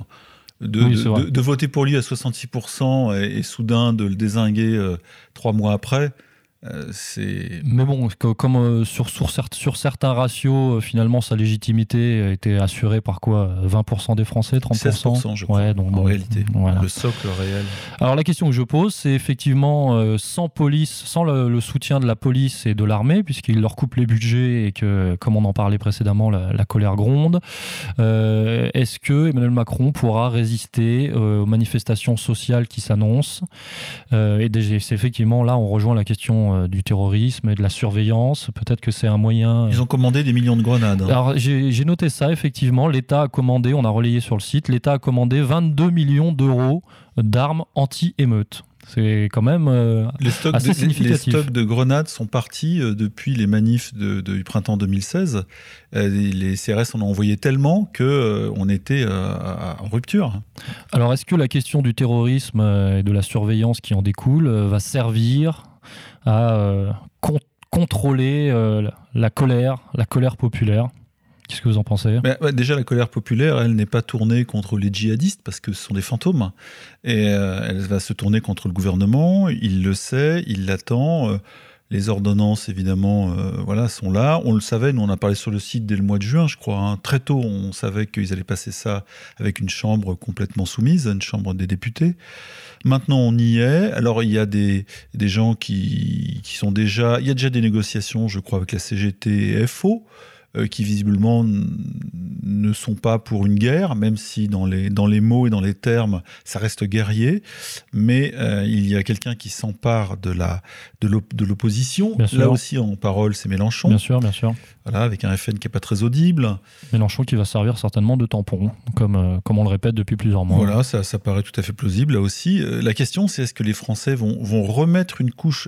de, voter pour lui à 66% et, soudain de le désinguer euh, trois mois après, euh. Mais bon, comme euh, sur, sur, sur, certains ratios, euh, finalement, sa légitimité était assurée par quoi 20% des Français, 30% je crois, donc, en réalité. Le socle réel. Alors la question que je pose, c'est effectivement, sans police, sans le, soutien de la police et de l'armée, puisqu'ils leur coupent les budgets et que, comme on en parlait précédemment, la, colère gronde, est-ce que Emmanuel Macron pourra résister aux manifestations sociales qui s'annoncent? Et c'est effectivement là, on rejoint la question euh, du terrorisme et de la surveillance. Peut-être que c'est un moyen. Euh, Ils ont commandé des millions de grenades. Alors j'ai noté ça, effectivement. L'État a commandé, on a relayé sur le site, l'État a commandé 22 millions d'euros d'armes anti-émeutes. C'est quand même euh, les stocks assez de, significatif. Les stocks de grenades sont partis depuis les manifs du printemps 2016. les CRS en ont envoyé tellement qu'on on était en rupture. Alors est-ce que la question du terrorisme et de la surveillance qui en découle va servir à euh, contrôler euh, la colère, la colère populaire. Qu'est-ce que vous en pensez? Déjà, la colère populaire, elle n'est pas tournée contre les djihadistes parce que ce sont des fantômes. Et euh, elle va se tourner contre le gouvernement. Il le sait, il l'attend. Les ordonnances, évidemment, voilà, sont là. On le savait, nous on a parlé sur le site dès le mois de juin, je crois. Hein. Très tôt, on savait qu'ils allaient passer ça avec une chambre complètement soumise, une chambre des députés. Maintenant, on y est. Alors, il y a des, des gens qui, qui sont déjà. Il y a déjà des négociations, je crois, avec la CGT et FO. Euh, qui visiblement ne sont pas pour une guerre, même si dans les, dans les mots et dans les termes, ça reste guerrier. Mais euh, il y a quelqu'un qui s'empare de la de l'opposition. Là aussi, en parole, c'est Mélenchon. Bien sûr, bien sûr. Voilà, avec un FN qui n'est pas très audible. Mélenchon qui va servir certainement de tampon, comme, euh, comme on le répète depuis plusieurs mois. Voilà, ça, ça paraît tout à fait plausible là aussi. la question, c'est est-ce que les Français vont, vont remettre une couche,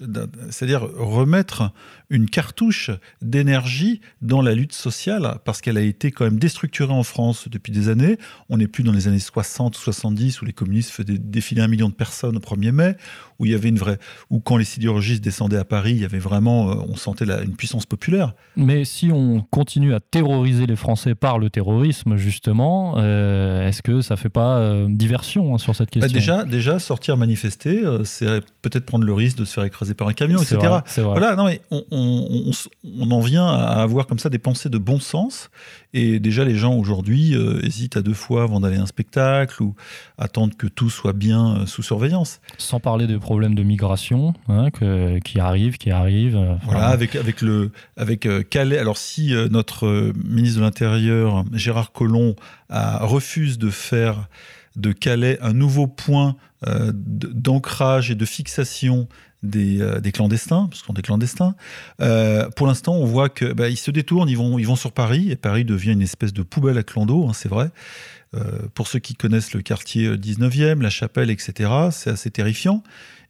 c'est-à-dire remettre une cartouche d'énergie dans la lutte sociale, parce qu'elle a été quand même déstructurée en France depuis des années. On n'est plus dans les années 60 ou 70 où les communistes faisaient défiler un million de personnes au 1er mai, où il y avait une vraie, où quand les sidérurgistes descendaient à Paris, il y avait vraiment, euh, on sentait une puissance populaire. Mais si on continue à terroriser les Français par le terrorisme, justement, euh, est-ce que ça fait pas euh, diversion hein, sur cette bah, question Déjà, déjà sortir manifester, c'est peut-être prendre le risque de se faire écraser par un camion, etc. Vrai. Voilà, non mais on, on, en vient à avoir comme ça des pensées de bon sens. Et déjà, les gens aujourd'hui euh, hésitent à deux fois avant d'aller à un spectacle ou attendent que tout soit bien euh, sous surveillance. Sans parler des problèmes de migration hein, qui arrivent, qui arrivent. Euh, voilà, avec, avec, le, avec Calais. Alors, si notre ministre de l'Intérieur, Gérard Collomb, refuse de faire de Calais un nouveau point d'ancrage et de fixation euh, des, clandestins, parce qu'on est clandestins. Euh, pour l'instant, on voit qu'ils bah, se détournent, ils vont, ils sur Paris, et Paris devient une espèce de poubelle à clando, hein, c'est vrai. Euh, pour ceux qui connaissent le quartier 19e, la chapelle, etc., c'est assez terrifiant.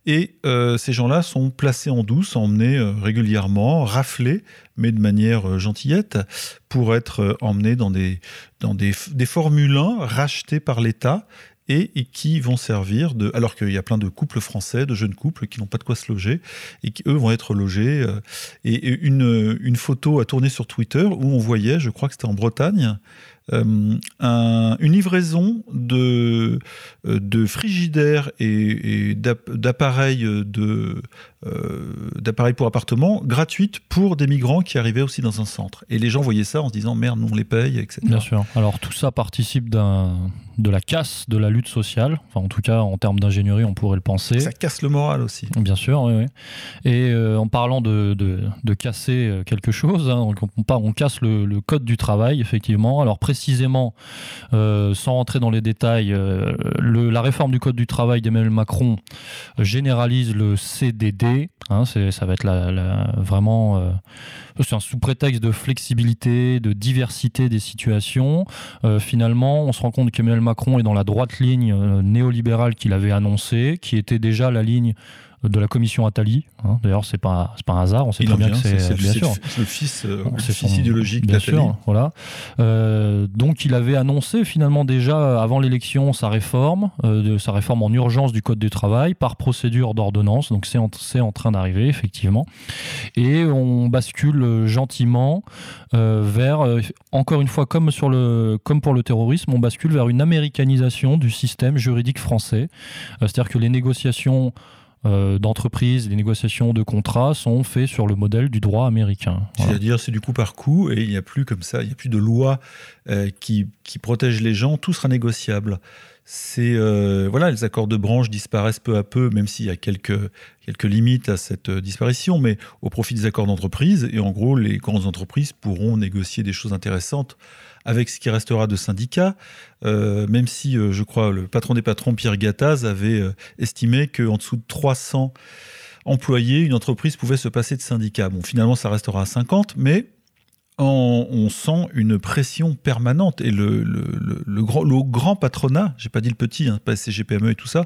Et ces gens-là sont placés en douce, emmenés régulièrement, raflés, mais de manière gentillette, pour être emmenés dans des, dans des Formule 1 rachetés par l'État et, qui vont servir de. Alors qu'il y a plein de couples français, de jeunes couples qui n'ont pas de quoi se loger et qui, eux, vont être logés. Euh, et une, une photo a tourné sur Twitter où on voyait, je crois que c'était en Bretagne, une livraison de, de frigidaires et, d'appareils de d'appareils pour appartements gratuites pour des migrants qui arrivaient aussi dans un centre. Et les gens voyaient ça en se disant merde, nous on les paye, etc. Bien sûr. Alors tout ça participe de la casse de la lutte sociale. Enfin, en tout cas, en termes d'ingénierie, on pourrait le penser. Ça casse le moral aussi. Bien sûr, oui. oui. Et euh, en parlant de, de, casser euh, quelque chose, hein, on, on, casse le, code du travail, effectivement. Alors précisément, euh, sans rentrer dans les détails, le, la réforme du code du travail d'Emmanuel Macron généralise le CDD. Hein, ça va être vraiment... c'est un sous prétexte de flexibilité, de diversité des situations. finalement, on se rend compte qu'Emmanuel Macron est dans la droite ligne euh, néolibérale qu'il avait annoncée, qui était déjà la ligne de la commission Attali. Hein. D'ailleurs, c'est pas pas un hasard. On sait très bien, que c'est bien sûr le fils, euh, fils idéologique d'Attali. Voilà. Euh, donc, il avait annoncé finalement déjà avant l'élection sa réforme, de sa réforme en urgence du code du travail par procédure d'ordonnance. Donc, c'est en, en, train d'arriver effectivement, et on bascule gentiment vers encore une fois comme sur le comme pour le terrorisme, on bascule vers une américanisation du système juridique français. C'est-à-dire que les négociations euh, d'entreprises, les négociations de contrats sont faits sur le modèle du droit américain. C'est-à-dire c'est du coup par coup et il n'y a plus comme ça, il n'y a plus de loi euh, qui, qui protège les gens, tout sera négociable. C'est euh, voilà, les accords de branche disparaissent peu à peu, même s'il y a quelques quelques limites à cette disparition, mais au profit des accords d'entreprise. Et en gros, les grandes entreprises pourront négocier des choses intéressantes avec ce qui restera de syndicats, euh, même si euh, je crois le patron des patrons, Pierre Gattaz, avait euh, estimé qu'en dessous de 300 employés, une entreprise pouvait se passer de syndicats. Bon, finalement, ça restera à 50, mais on sent une pression permanente. Et le, le, grand, le grand patronat, j'ai pas dit le petit, hein, pas CGPME et tout ça,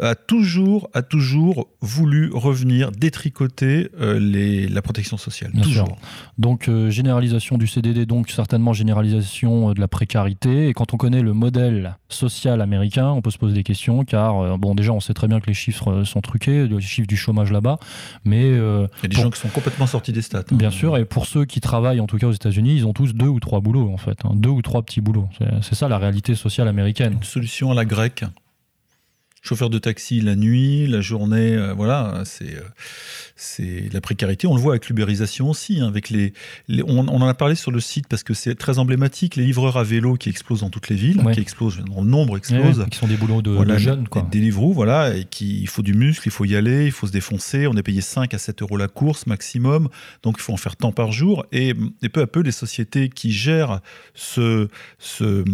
a toujours, a toujours voulu revenir détricoter euh, les, la protection sociale. toujours. Donc euh, généralisation du CDD, donc certainement généralisation euh, de la précarité. Et quand on connaît le modèle social américain, on peut se poser des questions, car bon déjà on sait très bien que les chiffres sont truqués, les chiffres du chômage là-bas, mais il y a des gens qui sont complètement sortis des stats. Hein. Bien sûr, et pour ceux qui travaillent en tout cas aux États-Unis, ils ont tous deux ou trois boulots en fait, hein. deux ou trois petits boulots. C'est ça la réalité sociale américaine. Une solution à la grecque chauffeur de taxi la nuit, la journée, euh, voilà, c'est euh, c'est la précarité. On le voit avec l'ubérisation aussi, hein, avec les, on, en a parlé sur le site parce que c'est très emblématique, les livreurs à vélo qui explosent dans toutes les villes, qui explosent, le nombre explose. qui sont des boulots de, jeunes, quoi. Des livreaux, voilà, et qui, il faut du muscle, il faut y aller, il faut se défoncer. On est payé 5 à 7 euros la course maximum, donc il faut en faire tant par jour. Et, peu à peu, les sociétés qui gèrent ce, ce,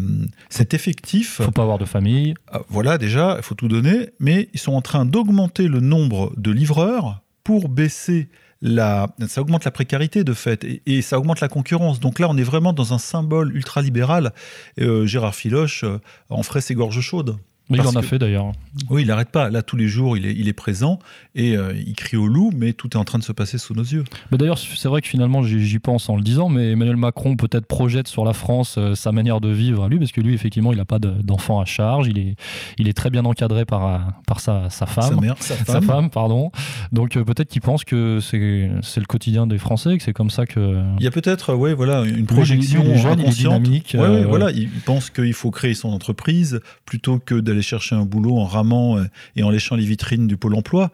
cet effectif. Il faut pas avoir de famille. Ah, voilà, déjà, il faut tout donner, mais ils sont en train d'augmenter le nombre de livreurs pour baisser la, ça augmente la précarité de fait et, ça augmente la concurrence. Donc là, on est vraiment dans un symbole ultralibéral. Euh, Gérard Filoche euh, en ferait ses gorges chaudes. Mais il en a fait d'ailleurs. Oui, il n'arrête pas. Là, tous les jours, il est, il est présent et euh, il crie au loup, mais tout est en train de se passer sous nos yeux. D'ailleurs, c'est vrai que finalement, j'y pense en le disant, mais Emmanuel Macron peut-être projette sur la France euh, sa manière de vivre à lui, parce que lui, effectivement, il n'a pas d'enfant à charge. Il est, il est très bien encadré par, par sa, sa femme. Sa mère, sa femme. Sa femme pardon. Donc euh, peut-être qu'il pense que c'est le quotidien des Français, que c'est comme ça que. Il y a peut-être, ouais, voilà, une projection jeune, dynamique. Ouais, voilà, il pense qu'il faut créer son entreprise plutôt que d'aller chercher un boulot en ramant euh, et en léchant les vitrines du pôle emploi.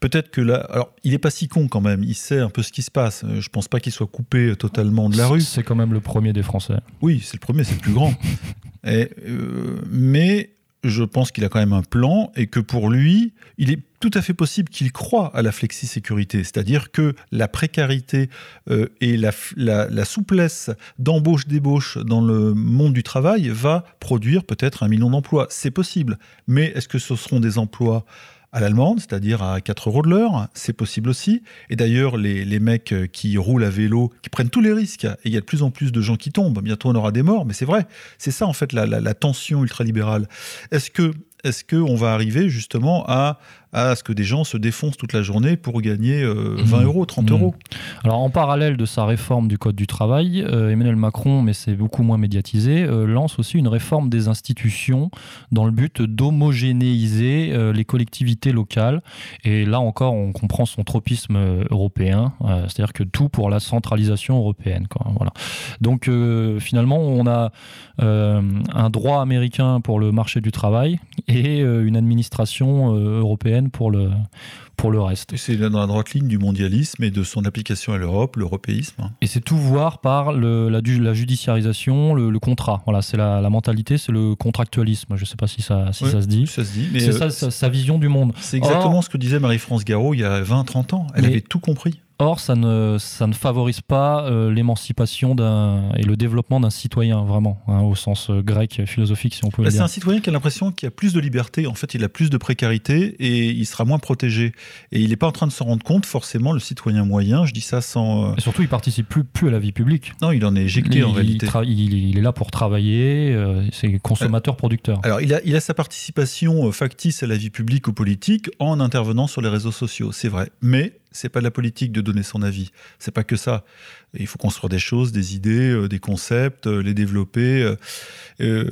Peut-être que là, alors il est pas si con quand même, il sait un peu ce qui se passe. Euh, je pense pas qu'il soit coupé euh, totalement de la rue. C'est quand même le premier des Français. Oui, c'est le premier, c'est le plus grand. Et, mais je pense qu'il a quand même un plan et que pour lui, il est tout à fait possible qu'il croit à la flexi-sécurité, c'est-à-dire que la précarité euh, et la, la souplesse d'embauche-débauche dans le monde du travail va produire peut-être un million d'emplois. C'est possible. Mais est-ce que ce seront des emplois à l'allemande, c'est-à-dire à 4 euros de l'heure, c'est possible aussi. Et d'ailleurs, les, les, mecs euh, qui roulent à vélo, qui prennent tous les risques, et il y a de plus en plus de gens qui tombent, bientôt on aura des morts, mais c'est vrai, c'est ça en fait la, la, tension ultralibérale. Est-ce que est-ce qu'on va arriver justement à, à ce que des gens se défoncent toute la journée pour gagner 20 euh, mmh. euros, 30 mmh. euros Alors en parallèle de sa réforme du Code du travail, euh, Emmanuel Macron, mais c'est beaucoup moins médiatisé, euh, lance aussi une réforme des institutions dans le but d'homogénéiser les collectivités locales. Et là encore, on comprend son tropisme européen, c'est-à-dire que tout pour la centralisation européenne. Voilà. Donc finalement, on a un droit américain pour le marché du travail et une administration euh, européenne pour le, pour le reste. C'est dans la droite ligne du mondialisme et de son application à l'Europe, l'européisme. Et c'est tout voir par le, la, la, judiciarisation, le, contrat. Voilà, c'est la, la, mentalité, c'est le contractualisme. Je ne sais pas si ça, si ça se dit. Ça se dit. C'est euh, ça, sa, vision du monde. C'est exactement ce que disait Marie-France Garot il y a 20-30 ans. Elle avait tout compris. Or, ça ne, ça ne favorise pas euh, l'émancipation et le développement d'un citoyen, vraiment, hein, au sens euh, grec, philosophique, si on peut le dire. C'est un citoyen qui a l'impression qu'il a plus de liberté, en fait, il a plus de précarité et il sera moins protégé. Et il n'est pas en train de se rendre compte, forcément, le citoyen moyen, je dis ça sans. Euh, et surtout, il participe plus, plus à la vie publique. Non, il en est éjecté en réalité. Il, est là pour travailler, c'est consommateur-producteur. Alors, il a, il a sa participation factice à la vie publique ou politique en intervenant sur les réseaux sociaux, c'est vrai. Mais c'est pas de la politique de donner son avis. C'est pas que ça. Il faut construire des choses, des idées, euh, des concepts, euh, les développer. Euh,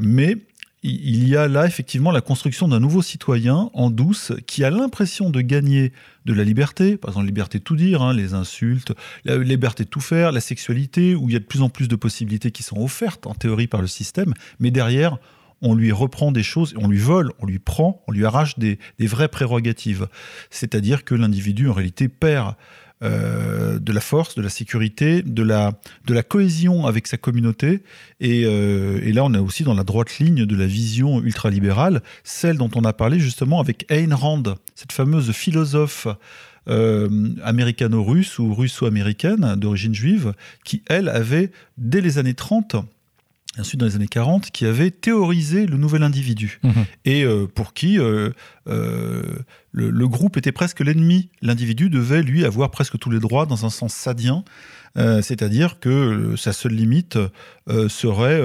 mais il y a là effectivement la construction d'un nouveau citoyen en douce qui a l'impression de gagner de la liberté, par exemple liberté de tout dire, hein, les insultes, la liberté de tout faire, la sexualité, où il y a de plus en plus de possibilités qui sont offertes en théorie par le système, mais derrière, on lui reprend des choses, on lui vole, on lui prend, on lui arrache des, vraies prérogatives. C'est-à-dire que l'individu, en réalité, perd euh, de la force, de la sécurité, de la, cohésion avec sa communauté. Euh, et, là, on est aussi dans la droite ligne de la vision ultralibérale, celle dont on a parlé justement avec Ayn Rand, cette fameuse philosophe euh, américano-russe ou russo-américaine d'origine juive, qui, elle, avait, dès les années 30, ensuite dans les années 40, qui avait théorisé le nouvel individu mhm. et euh, pour qui euh, euh, le, groupe était presque l'ennemi. L'individu devait, lui, avoir presque tous les droits dans un sens sadien, c'est-à-dire que sa seule limite serait,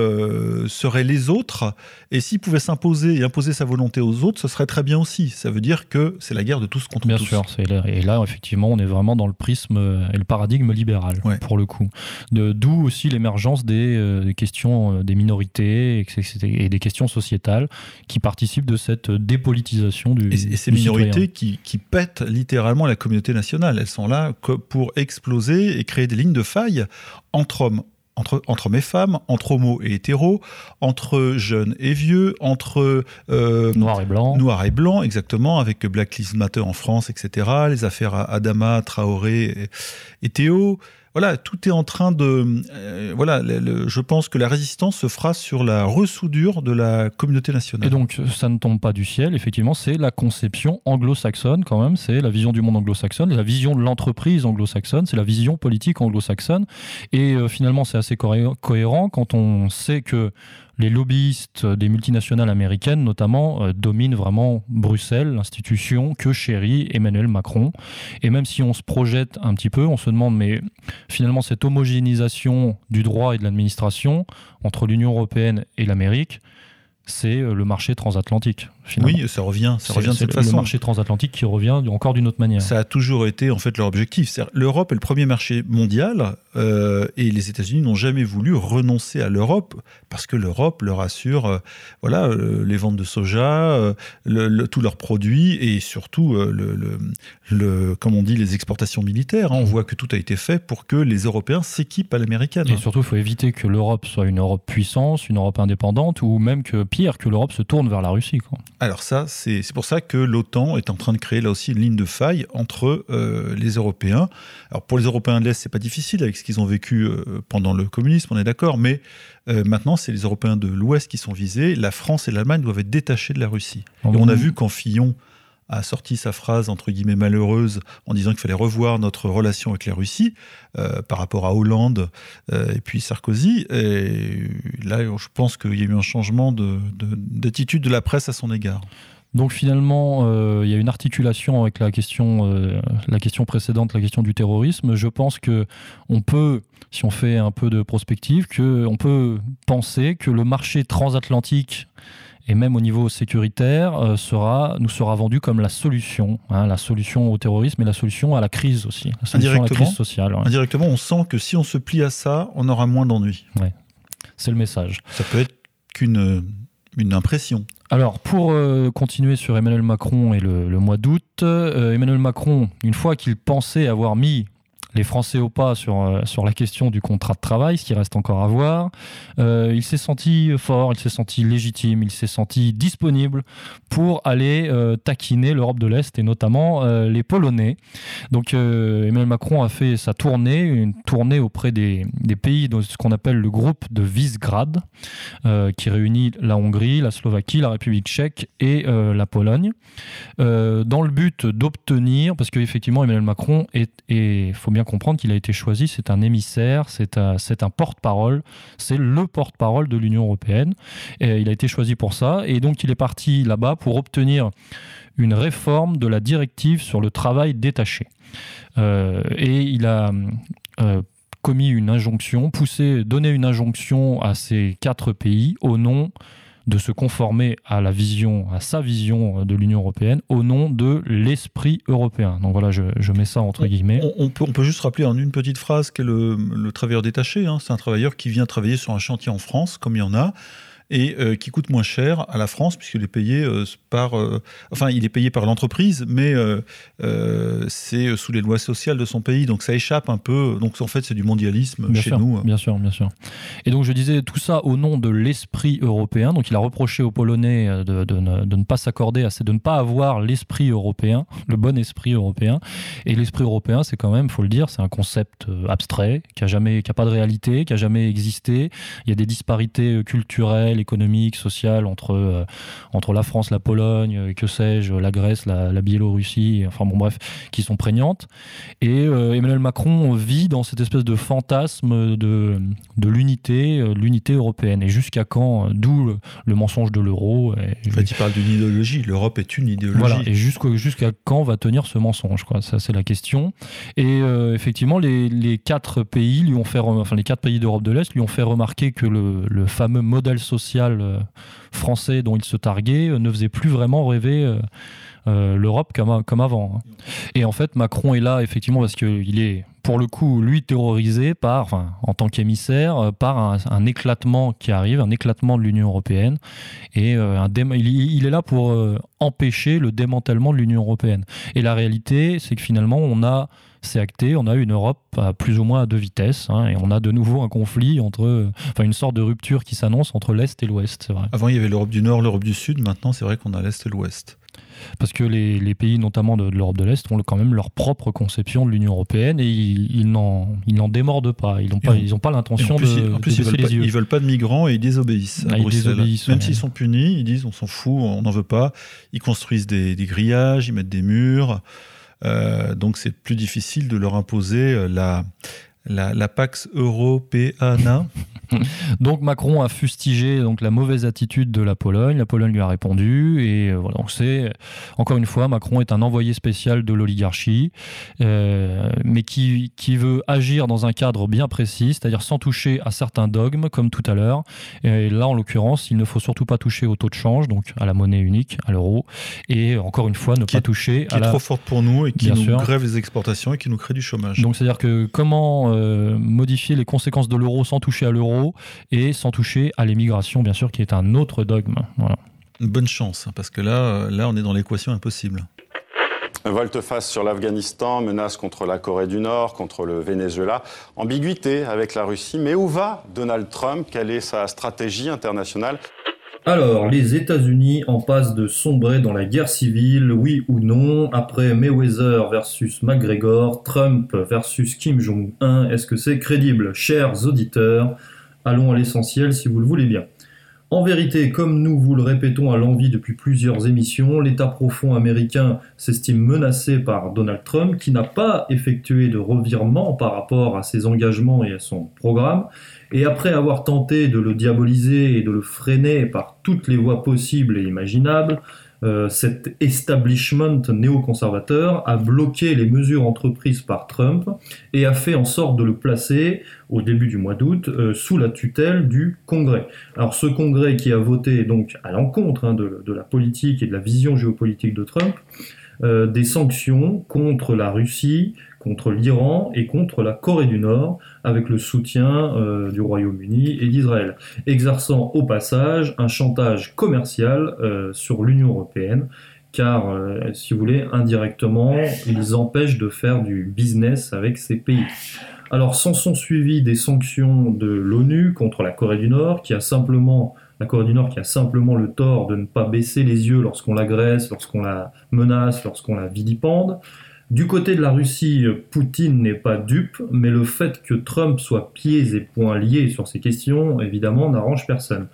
serait les autres, et s'il pouvait s'imposer et imposer sa volonté aux autres, ce serait très bien aussi. Ça veut dire que c'est la guerre de tous contre tous. Bien sûr, et là, effectivement, on est vraiment dans le prisme et le paradigme libéral, pour le coup. D'où aussi l'émergence des, questions des minorités et des questions sociétales qui participent de cette dépolitisation du. Et, ces minorités qui, qui, pètent littéralement la communauté nationale. Elles sont là pour exploser et créer des lignes de faille entre hommes, entre, entre, hommes et femmes, entre homos et hétéros, entre jeunes et vieux, entre euh, noir et blanc. Noir et blanc, exactement, avec Black Lives Matter en France, etc. Les affaires Adama, Traoré et Théo voilà, tout est en train de. Euh, voilà, je pense que la résistance se fera sur la ressoudure de la communauté nationale. Et donc, ça ne tombe pas du ciel, effectivement, c'est la conception anglo-saxonne quand même, c'est la vision du monde anglo-saxonne, la vision de l'entreprise anglo-saxonne, c'est la vision politique anglo-saxonne. Et euh, finalement, c'est assez cohérent quand on sait que les lobbyistes des multinationales américaines, notamment, euh, dominent vraiment Bruxelles, l'institution que chérit Emmanuel Macron. Et même si on se projette un petit peu, on se demande, mais finalement, cette homogénéisation du droit et de l'administration entre l'Union européenne et l'Amérique, c'est euh, le marché transatlantique. Oui, ça revient, ça revient de cette façon. Le marché transatlantique qui revient encore d'une autre manière. Ça a toujours été en fait leur objectif. L'Europe est le premier marché mondial euh, et les États-Unis n'ont jamais voulu renoncer à l'Europe parce que l'Europe leur assure, euh, voilà, euh, les ventes de soja, tous leurs produits et surtout le, le, comme on dit, les exportations militaires. Hein. On mmh. voit que tout a été fait pour que les Européens s'équipent à l'américaine. Et surtout, il faut éviter que l'Europe soit une Europe puissance, une Europe indépendante ou même que pire que l'Europe se tourne vers la Russie. Quoi. Alors ça, c'est pour ça que l'OTAN est en train de créer là aussi une ligne de faille entre euh, les Européens. Alors pour les Européens de l'Est, c'est pas difficile avec ce qu'ils ont vécu euh, pendant le communisme, on est d'accord, mais euh, maintenant c'est les Européens de l'Ouest qui sont visés. La France et l'Allemagne doivent être détachés de la Russie. Et on a vu quand Fillon a sorti sa phrase entre guillemets malheureuse en disant qu'il fallait revoir notre relation avec la Russie euh, par rapport à Hollande euh, et puis Sarkozy. Et là, je pense qu'il y a eu un changement d'attitude de, la presse à son égard. Donc finalement, euh, il y a une articulation avec la question, la question précédente, la question du terrorisme. Je pense que on peut, si on fait un peu de prospective, que on peut penser que le marché transatlantique et même au niveau sécuritaire, euh, sera, nous sera vendu comme la solution, hein, la solution au terrorisme et la solution à la crise aussi, la solution à la crise sociale. Indirectement, on sent que si on se plie à ça, on aura moins d'ennuis. Ouais. C'est le message. Ça peut être qu'une une impression. Alors, pour euh, continuer sur Emmanuel Macron et le, mois d'août, euh, Emmanuel Macron, une fois qu'il pensait avoir mis les Français au pas sur, euh, sur la question du contrat de travail, ce qui reste encore à voir. Euh, il s'est senti fort, il s'est senti légitime, il s'est senti disponible pour aller euh, taquiner l'Europe de l'Est et notamment les Polonais. Donc Emmanuel Macron a fait sa tournée, une tournée auprès des, des pays de ce qu'on appelle le groupe de Visegrad, qui réunit la Hongrie, la Slovaquie, la République tchèque et la Pologne, dans le but d'obtenir, parce qu'effectivement Emmanuel Macron est, il faut bien comprendre qu'il a été choisi, c'est un émissaire, c'est un, un porte-parole, c'est le porte-parole de l'Union européenne. Et il a été choisi pour ça, et donc il est parti là-bas pour obtenir une réforme de la directive sur le travail détaché. Euh, et il a euh, commis une injonction, poussé, donné une injonction à ces quatre pays au nom de se conformer à la vision, à sa vision de l'Union européenne au nom de l'esprit européen. Donc voilà, je, mets ça entre guillemets. On, peut, on, peut, juste rappeler en une petite phrase qu'est le, le travailleur détaché. Hein. C'est un travailleur qui vient travailler sur un chantier en France, comme il y en a et euh, qui coûte moins cher à la France puisqu'il est payé euh, par, euh, enfin, il est payé par l'entreprise, mais c'est sous les lois sociales de son pays, donc ça échappe un peu. Donc en fait, c'est du mondialisme chez nous. Bien sûr, bien sûr. Et donc je disais tout ça au nom de l'esprit européen. Donc il a reproché aux Polonais de, de, ne, de ne, pas s'accorder à de ne pas avoir l'esprit européen, le bon esprit européen. Et l'esprit européen, c'est quand même, faut le dire, c'est un concept abstrait qui a jamais, qui a pas de réalité, qui a jamais existé. Il y a des disparités culturelles économique, sociale entre, euh, entre la France, la Pologne, euh, que sais-je, la Grèce, la, Biélorussie, enfin bon bref, qui sont prégnantes. Et euh, Emmanuel Macron vit dans cette espèce de fantasme de, de l'unité, l'unité européenne. Et jusqu'à quand, d'où le, mensonge de l'euro. En fait, il parle d'une idéologie. L'Europe est une idéologie. Voilà. Et jusqu'à quand va tenir ce mensonge quoi? Ça, c'est la question. Et effectivement, les, les, quatre pays lui ont fait, enfin les quatre pays d'Europe de l'Est lui ont fait remarquer que le, le fameux modèle social euh, français dont il se targuait euh, ne faisait plus vraiment rêver euh, l'Europe comme, avant. Hein. Et en fait, Macron est là effectivement parce qu'il est pour le coup, lui terrorisé par, enfin, en tant qu'émissaire, par un, éclatement qui arrive, un éclatement de l'Union européenne. Et il, est là pour empêcher le démantèlement de l'Union européenne. Et la réalité, c'est que finalement, on a c'est acté. On a une Europe à plus ou moins à deux vitesses, hein, et on a de nouveau un conflit entre, enfin une sorte de rupture qui s'annonce entre l'Est et l'Ouest, c'est vrai. Avant, il y avait l'Europe du Nord, l'Europe du Sud. Maintenant, c'est vrai qu'on a l'Est et l'Ouest. Parce que les, pays, notamment de, l'Europe de l'Est, ont quand même leur propre conception de l'Union européenne et ils, n'en démordent pas. Ils n'ont pas, ils pas l'intention de, en plus, ils veulent les pas, yeux. Ils veulent pas de migrants et ils désobéissent à ah, Bruxelles. Même s'ils sont punis, ils disent on s'en fout, on n'en veut pas. Ils construisent des, des grillages, ils mettent des murs. Euh, donc c'est plus difficile de leur imposer euh, la, la, la Pax Europeana. donc Macron a fustigé donc la mauvaise attitude de la Pologne. La Pologne lui a répondu et euh, voilà. Donc c'est encore une fois Macron est un envoyé spécial de l'oligarchie, euh, mais qui, qui veut agir dans un cadre bien précis, c'est-à-dire sans toucher à certains dogmes comme tout à l'heure. Et là en l'occurrence, il ne faut surtout pas toucher au taux de change, donc à la monnaie unique, à l'euro, et encore une fois ne pas toucher qui à est trop forte pour nous et qui nous grève les exportations et qui nous crée du chômage. Donc c'est-à-dire que comment euh, modifier les conséquences de l'euro sans toucher à l'euro et sans toucher à l'émigration, bien sûr, qui est un autre dogme. Voilà. Bonne chance, hein, parce que là, euh, là, on est dans l'équation impossible. Volte-face sur l'Afghanistan, menace contre la Corée du Nord, contre le Venezuela, ambiguïté avec la Russie. Mais où va Donald Trump? Quelle est sa stratégie internationale? Alors, les États-Unis en passent de sombrer dans la guerre civile, oui ou non. Après Mayweather versus McGregor, Trump versus Kim Jong-un, est-ce que c'est crédible? Chers auditeurs, Allons à l'essentiel si vous le voulez bien. En vérité, comme nous vous le répétons à l'envie depuis plusieurs émissions, l'État profond américain s'estime menacé par Donald Trump, qui n'a pas effectué de revirement par rapport à ses engagements et à son programme, et après avoir tenté de le diaboliser et de le freiner par toutes les voies possibles et imaginables, euh, cet establishment néoconservateur a bloqué les mesures entreprises par Trump et a fait en sorte de le placer au début du mois d'août euh, sous la tutelle du Congrès. Alors ce Congrès qui a voté donc à l'encontre hein, de, la politique et de la vision géopolitique de Trump, euh, des sanctions contre la Russie, contre l'Iran et contre la Corée du Nord, avec le soutien euh, du Royaume-Uni et d'Israël, exerçant au passage un chantage commercial euh, sur l'Union européenne, car, si vous voulez, indirectement, ils empêchent de faire du business avec ces pays. Alors, s'en sont suivies des sanctions de l'ONU contre la Corée du Nord, qui a simplement la Corée du Nord qui a simplement le tort de ne pas baisser les yeux lorsqu'on l'agresse, lorsqu'on la menace, lorsqu'on la vilipende. Du côté de la Russie, Poutine n'est pas dupe, mais le fait que Trump soit pieds et poings liés sur ces questions, évidemment, n'arrange personne.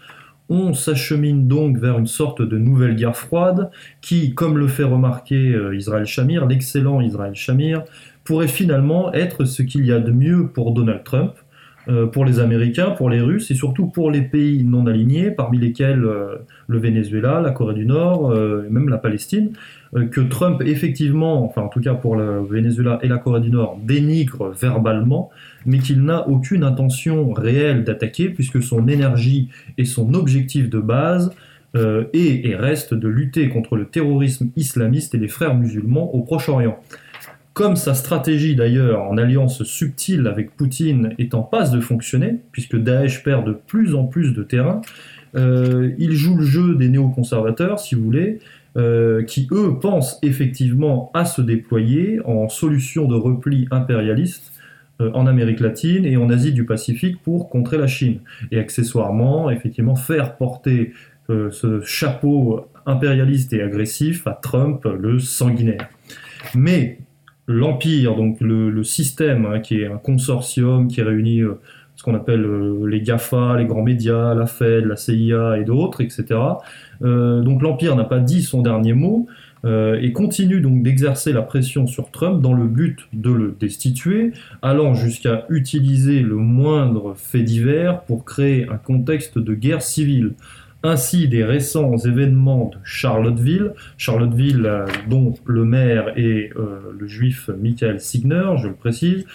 On s'achemine donc vers une sorte de nouvelle guerre froide qui, comme le fait remarquer euh, Israël Shamir, l'excellent Israël Shamir, pourrait finalement être ce qu'il y a de mieux pour Donald Trump, euh, pour les Américains, pour les Russes et surtout pour les pays non alignés, parmi lesquels euh, le Venezuela, la Corée du Nord, et même la Palestine, que Trump effectivement, enfin en tout cas pour le Venezuela et la Corée du Nord, dénigre verbalement, mais qu'il n'a aucune intention réelle d'attaquer puisque son énergie et son objectif de base est et reste de lutter contre le terrorisme islamiste et les frères musulmans au Proche-Orient. Comme sa stratégie d'ailleurs en alliance subtile avec Poutine est en passe de fonctionner, puisque Daesh perd de plus en plus de terrain, euh, il joue le jeu des néoconservateurs, si vous voulez, euh, qui eux pensent effectivement à se déployer en solution de repli impérialiste euh, en Amérique latine et en Asie du Pacifique pour contrer la Chine. Et accessoirement, effectivement, faire porter ce chapeau impérialiste et agressif à Trump, le sanguinaire. Mais l'Empire, donc le, système, hein, qui est un consortium qui réunit euh, ce qu'on appelle euh, les GAFA, les grands médias, la Fed, la CIA et d'autres, etc. Euh, donc l'Empire n'a pas dit son dernier mot et continue donc d'exercer la pression sur Trump dans le but de le destituer, allant jusqu'à utiliser le moindre fait divers pour créer un contexte de guerre civile. Ainsi des récents événements de Charlottesville, Charlottesville euh, dont le maire est euh, le juif Michael Signer, je le précise,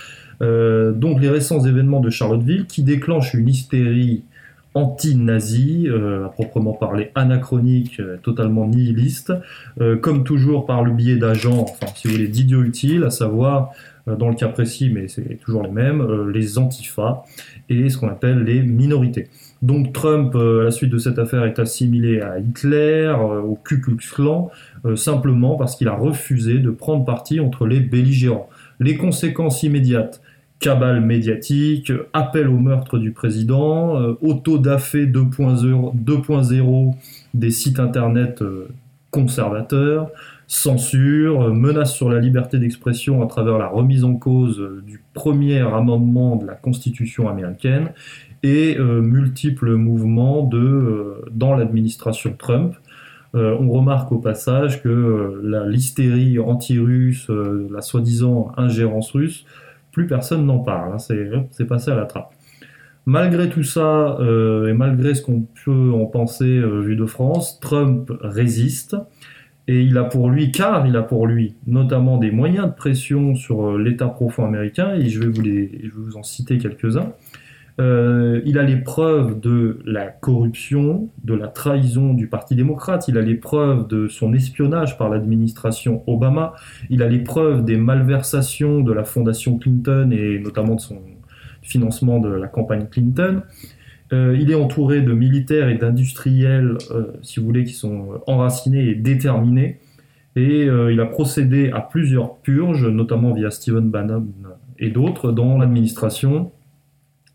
euh, donc les récents événements de Charlottesville qui déclenchent une hystérie anti-nazi, à proprement parler anachronique, totalement nihiliste, comme toujours par le biais d'agents, enfin si vous voulez, d'idiots utiles, à savoir, dans le cas précis, mais c'est toujours les mêmes, les antifas et ce qu'on appelle les minorités. Donc Trump, euh, à la suite de cette affaire, est assimilé à Hitler, euh, au Ku Klux Klan, euh, simplement parce qu'il a refusé de prendre parti entre les belligérants. Les conséquences immédiates, cabale médiatique, appel au meurtre du président, auto-dafé 2.0 des sites internet conservateurs, censure, menace sur la liberté d'expression à travers la remise en cause du premier amendement de la Constitution américaine et euh, multiples mouvements de, euh, dans l'administration Trump. Euh, on remarque au passage que l'hystérie anti-russe, la soi-disant ingérence russe, plus personne n'en parle. Hein, c'est passé à la trappe. Malgré tout ça, et malgré ce qu'on peut en penser vu de France, Trump résiste. Et il a pour lui, car il a pour lui notamment des moyens de pression sur l'État profond américain, et je vais vous en citer quelques-uns. Euh, il a les preuves de la corruption, de la trahison du Parti démocrate, il a les preuves de son espionnage par l'administration Obama, il a les preuves des malversations de la fondation Clinton et notamment de son financement de la campagne Clinton. Euh, il est entouré de militaires et d'industriels, euh, si vous voulez, qui sont enracinés et déterminés. Et il a procédé à plusieurs purges, notamment via Stephen Bannon et d'autres, dans l'administration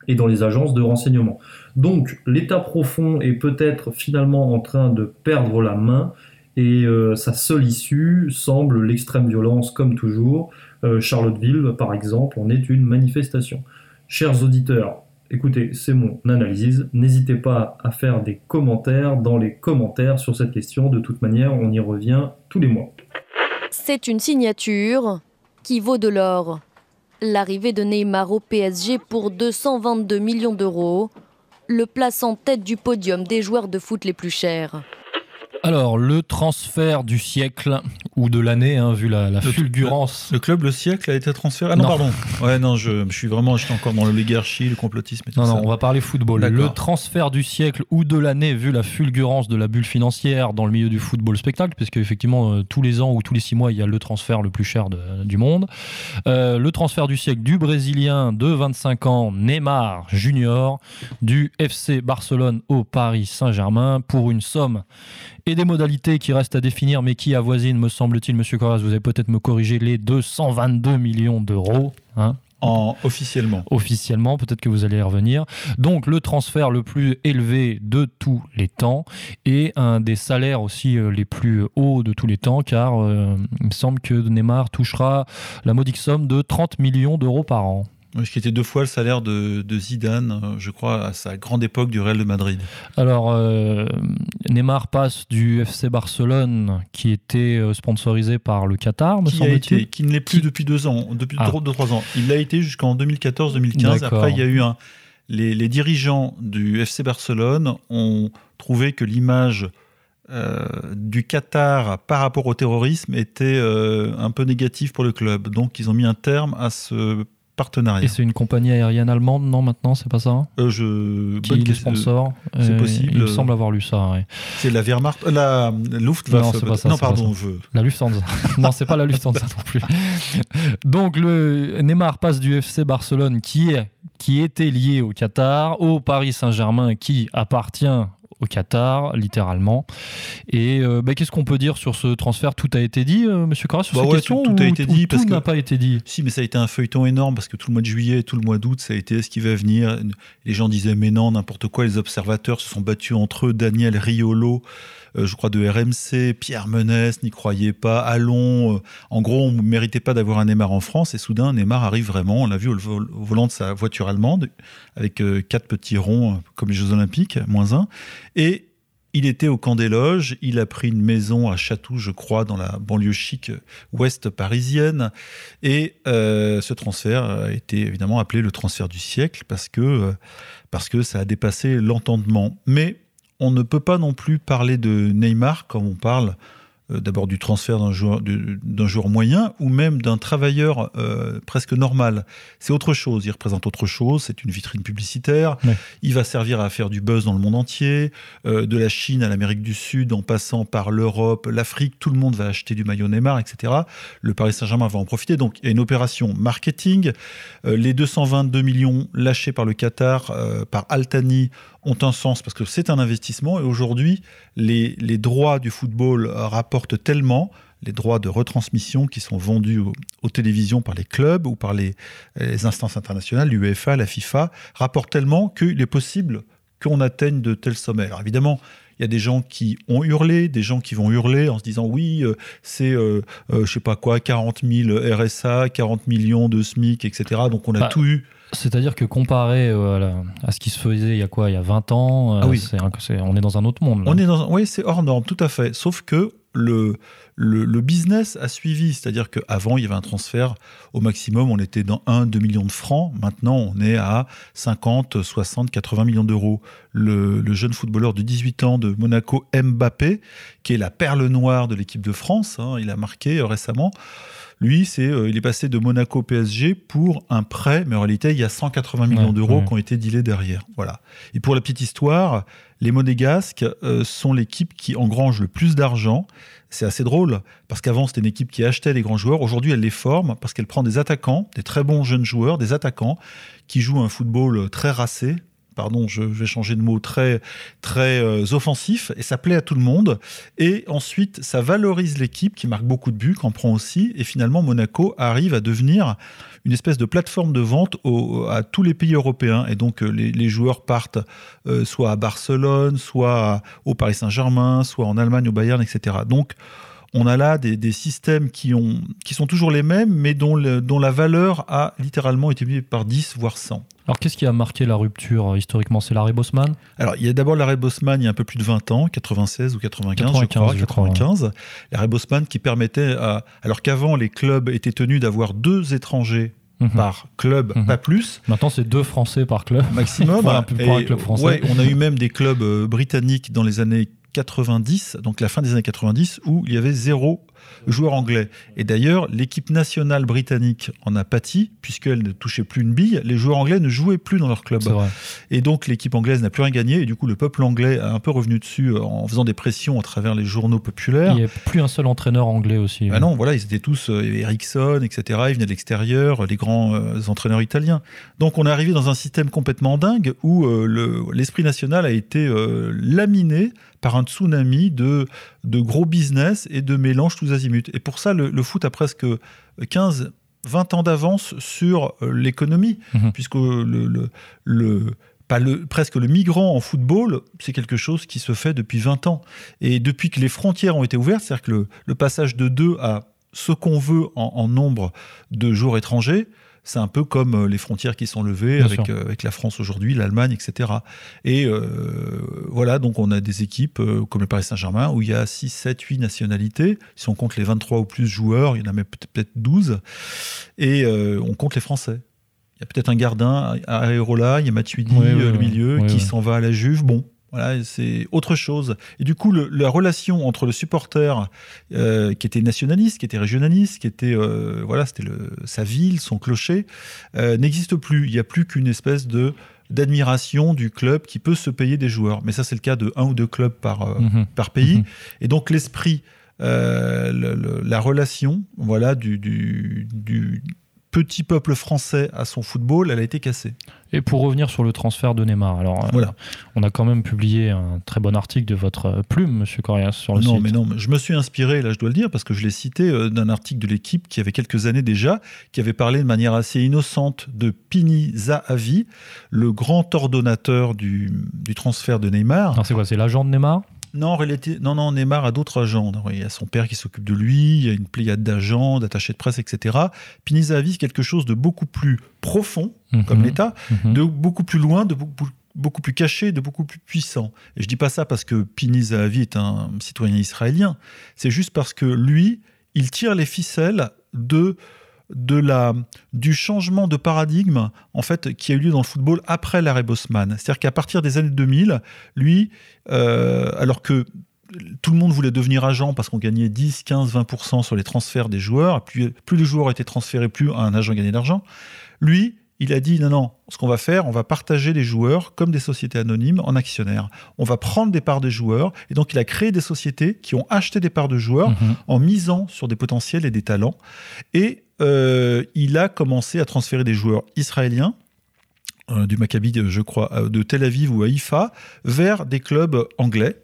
et dans les agences de renseignement. Donc l'État profond est peut-être finalement en train de perdre la main et euh, sa seule issue semble l'extrême violence comme toujours. Euh, Charlottesville par exemple en est une manifestation. Chers auditeurs, écoutez, c'est mon analyse. N'hésitez pas à faire des commentaires dans les commentaires sur cette question. De toute manière, on y revient tous les mois. C'est une signature qui vaut de l'or. L'arrivée de Neymar au PSG pour 222 millions d'euros le place en tête du podium des joueurs de foot les plus chers. Alors, le transfert du siècle ou de l'année, hein, vu la, fulgurance. Le, club, le siècle a été transféré. Ah non, pardon. Ouais, non, je, suis vraiment, j'étais encore dans l'oligarchie, le complotisme et tout non, ça. Non, on va parler football. Le transfert du siècle ou de l'année, vu la fulgurance de la bulle financière dans le milieu du football spectacle, puisque effectivement, euh, tous les ans ou tous les six mois, il y a le transfert le plus cher du monde. Euh, le transfert du siècle du Brésilien de 25 ans, Neymar Junior, du FC Barcelone au Paris Saint-Germain pour une somme et des modalités qui restent à définir, mais qui avoisinent, me semble-t-il, Monsieur Corras, vous allez peut-être me corriger, les 222 millions d'euros. Hein en, officiellement. Officiellement, peut-être que vous allez y revenir. Donc le transfert le plus élevé de tous les temps et un des salaires aussi euh, les plus hauts de tous les temps, car euh, il me semble que Neymar touchera la modique somme de 30 millions d'euros par an. Ce qui était deux fois le salaire de, Zidane, euh, je crois, à sa grande époque du Real de Madrid. Alors, euh, Neymar passe du FC Barcelone, qui était euh, sponsorisé par le Qatar, me semble-t-il. Qui ne l'est plus depuis deux ans, depuis ah. deux, trois ans. Il l'a été jusqu'en 2014-2015. Après, il y a eu un. Les, dirigeants du FC Barcelone ont trouvé que l'image du Qatar par rapport au terrorisme était un peu négative pour le club. Donc, ils ont mis un terme à ce partenariat. Et c'est une compagnie aérienne allemande, non, maintenant, c'est pas ça? Euh, je... Qui est sponsor C'est euh, possible. Il me semble avoir lu ça, C'est la Wehrmacht, euh, la Luftwaffe. Non, c'est pas ça. Non, pardon, je... La Lufthansa. non, c'est pas la Lufthansa non plus. Donc, le Neymar passe du FC Barcelone, qui, est, qui était lié au Qatar, au Paris Saint-Germain, qui appartient au Qatar, littéralement. Et euh, bah, qu'est-ce qu'on peut dire sur ce transfert? Tout a été dit, euh, Monsieur Corras, sur bah cette question Tout, a été dit. tout n'a pas été dit? Si, mais ça a été un feuilleton énorme parce que tout le mois de juillet, tout le mois d'août, ça a été ce qui va venir? Les gens disaient mais non, n'importe quoi. Les observateurs se sont battus entre eux. Daniel Riolo je crois, de RMC, Pierre Menès n'y croyait pas, Allons. Euh, en gros, on ne méritait pas d'avoir un Neymar en France. Et soudain, Neymar arrive vraiment. On l'a vu au, volant de sa voiture allemande, avec euh, quatre petits ronds, comme les Jeux Olympiques, moins un. Et il était au camp des loges, il a pris une maison à Chatou, je crois, dans la banlieue chic ouest parisienne. Et ce transfert a été évidemment appelé le transfert du siècle parce que, parce que ça a dépassé l'entendement. Mais on ne peut pas non plus parler de Neymar comme on parle euh, d'abord du transfert d'un joueur, d'un joueur moyen ou même d'un travailleur euh, presque normal. C'est autre chose, il représente autre chose, c'est une vitrine publicitaire, il va servir à faire du buzz dans le monde entier, euh, de la Chine à l'Amérique du Sud, en passant par l'Europe, l'Afrique, tout le monde va acheter du maillot Neymar, etc. Le Paris Saint-Germain va en profiter, donc il y a une opération marketing. les 222 millions lâchés par le Qatar, par Altani, ont un sens parce que c'est un investissement et aujourd'hui, les, les, droits du football rapportent tellement, les droits de retransmission qui sont vendus aux, télévisions par les clubs ou par les, les instances internationales, l'UEFA, la FIFA, rapportent tellement qu'il est possible qu'on atteigne de tels sommets. Alors évidemment, il y a des gens qui ont hurlé, des gens qui vont hurler en se disant oui, euh, c'est, euh, euh, je sais pas quoi, 40 000 RSA, 40 millions de SMIC, etc. Donc on a bah, tout eu. C'est-à-dire que comparé euh, à, ce qui se faisait il y a quoi, il y a 20 ans, euh, ah oui. on est dans un autre monde. On est dans, oui, c'est hors norme, tout à fait. Sauf que le, le, business a suivi. C'est-à-dire qu'avant, il y avait un transfert au maximum, on était dans 1, 2 millions de francs. Maintenant, on est à 50, 60, 80 millions d'euros. Le, jeune footballeur de 18 ans de Monaco, Mbappé, qui est la perle noire de l'équipe de France, hein, il a marqué euh, récemment. Lui, c'est, euh, il est passé de Monaco PSG pour un prêt, mais en réalité, il y a 180 millions d'euros qui ont été dealés derrière. Voilà. Et pour la petite histoire, les Monégasques euh, sont l'équipe qui engrange le plus d'argent. C'est assez drôle, parce qu'avant, c'était une équipe qui achetait les grands joueurs. Aujourd'hui, elle les forme parce qu'elle prend des attaquants, des très bons jeunes joueurs, des attaquants qui jouent un football très racé, pardon, je vais changer de mot, très, très euh, offensif, et ça plaît à tout le monde. Et ensuite, ça valorise l'équipe qui marque beaucoup de buts, qui en prend aussi, et finalement, Monaco arrive à devenir une espèce de plateforme de vente à tous les pays européens. Et donc, euh, les, joueurs partent euh, soit à Barcelone, soit au Paris Saint-Germain, soit en Allemagne, au Bayern, etc. Donc, on a là des, systèmes qui sont toujours les mêmes, mais dont, dont la valeur a littéralement été multipliée par 10, voire 100. Alors, qu'est-ce qui a marqué la rupture euh, historiquement? C'est l'arrêt Bosman Alors, il y a d'abord l'arrêt Bosman il y a un peu plus de 20 ans, 96 ou 95, je crois, 95. L'arrêt Bosman qui permettait, alors qu'avant, les clubs étaient tenus d'avoir deux étrangers mhm. par club, mhm. pas plus. Maintenant, c'est deux Français par club. Maximum. un club français. on a eu même des clubs euh, britanniques dans les années 90, donc la fin des années 90, où il y avait zéro joueur anglais. Et d'ailleurs, l'équipe nationale britannique en a pâti, puisqu'elle ne touchait plus une bille. Les joueurs anglais ne jouaient plus dans leur club. Et donc, l'équipe anglaise n'a plus rien gagné. Et du coup, le peuple anglais a un peu revenu dessus euh, en faisant des pressions à travers les journaux populaires. Il n'y a plus un seul entraîneur anglais aussi. Ah non, voilà, ils étaient tous, euh, Ericsson, etc. Ils venaient de l'extérieur, les grands euh, entraîneurs italiens. Donc, on est arrivé dans un système complètement dingue où l'esprit national a été laminé par un tsunami de, de gros business et de mélange tous azimuts. Et pour ça, le, foot a presque 15, 20 ans d'avance sur euh, l'économie, mhm. puisque le, le, pas le, presque le migrant en football, c'est quelque chose qui se fait depuis 20 ans. Et depuis que les frontières ont été ouvertes, c'est-à-dire que le, passage de 2 à ce qu'on veut en, en, nombre de jours étrangers, c'est un peu comme euh, les frontières qui sont levées avec, euh, avec, la France aujourd'hui, l'Allemagne, etc. Et euh, voilà, donc on a des équipes comme le Paris Saint-Germain où il y a 6, 7, 8 nationalités. Si on compte les 23 ou plus joueurs, il y en a même peut-être 12. Et on compte les Français. Il y a peut-être un gardien à Aérola, il y a Matuidi, le milieu, qui s'en va à la Juve. Bon, voilà, c'est autre chose. Et du coup, la relation entre le supporter euh, qui était nationaliste, qui était régionaliste, qui était euh, voilà, c'était sa ville, son clocher, euh, n'existe plus. Il n'y a plus qu'une espèce de d'admiration du club qui peut se payer des joueurs. Mais ça, c'est le cas de un ou deux clubs par mhm. par pays. Mhm. Et donc l'esprit, la relation, voilà, du, du, du petit peuple français à son football, elle a été cassée. Et pour revenir sur le transfert de Neymar, alors euh, on a quand même publié un très bon article de votre euh, plume, Monsieur Corias, sur le non, site. Mais non, je me suis inspiré, là je dois le dire, parce que je l'ai cité euh, d'un article de l'équipe qui avait quelques années déjà, qui avait parlé de manière assez innocente de Pini Zahavi, le grand ordonnateur du, du transfert de Neymar. C'est quoi C'est l'agent de Neymar? Non, non, non, Neymar a d'autres agents. Il y a son père qui s'occupe de lui, il y a une pléiade d'agents, d'attachés de presse, etc. Pinizavi, c'est quelque chose de beaucoup plus profond, mhm. comme l'État, mhm. de beaucoup plus loin, de beaucoup, plus caché, de beaucoup plus puissant. Et je dis pas ça parce que Pinizavi est un citoyen israélien. C'est juste parce que lui, il tire les ficelles de de la, du changement de paradigme en fait qui a eu lieu dans le football après l'arrêt Bosman. C'est-à-dire qu'à partir des années 2000, lui, euh, alors que tout le monde voulait devenir agent parce qu'on gagnait 10, 15, 20% sur les transferts des joueurs, plus, plus les joueurs étaient transférés, plus un agent gagnait d'argent. Lui, il a dit non, non, ce qu'on va faire, on va partager les joueurs comme des sociétés anonymes en actionnaires. On va prendre des parts des joueurs. Et donc, il a créé des sociétés qui ont acheté des parts de joueurs mhm. en misant sur des potentiels et des talents. Et euh, il a commencé à transférer des joueurs israéliens euh, du Maccabi, je crois, euh, de Tel Aviv ou Haïfa, vers des clubs anglais.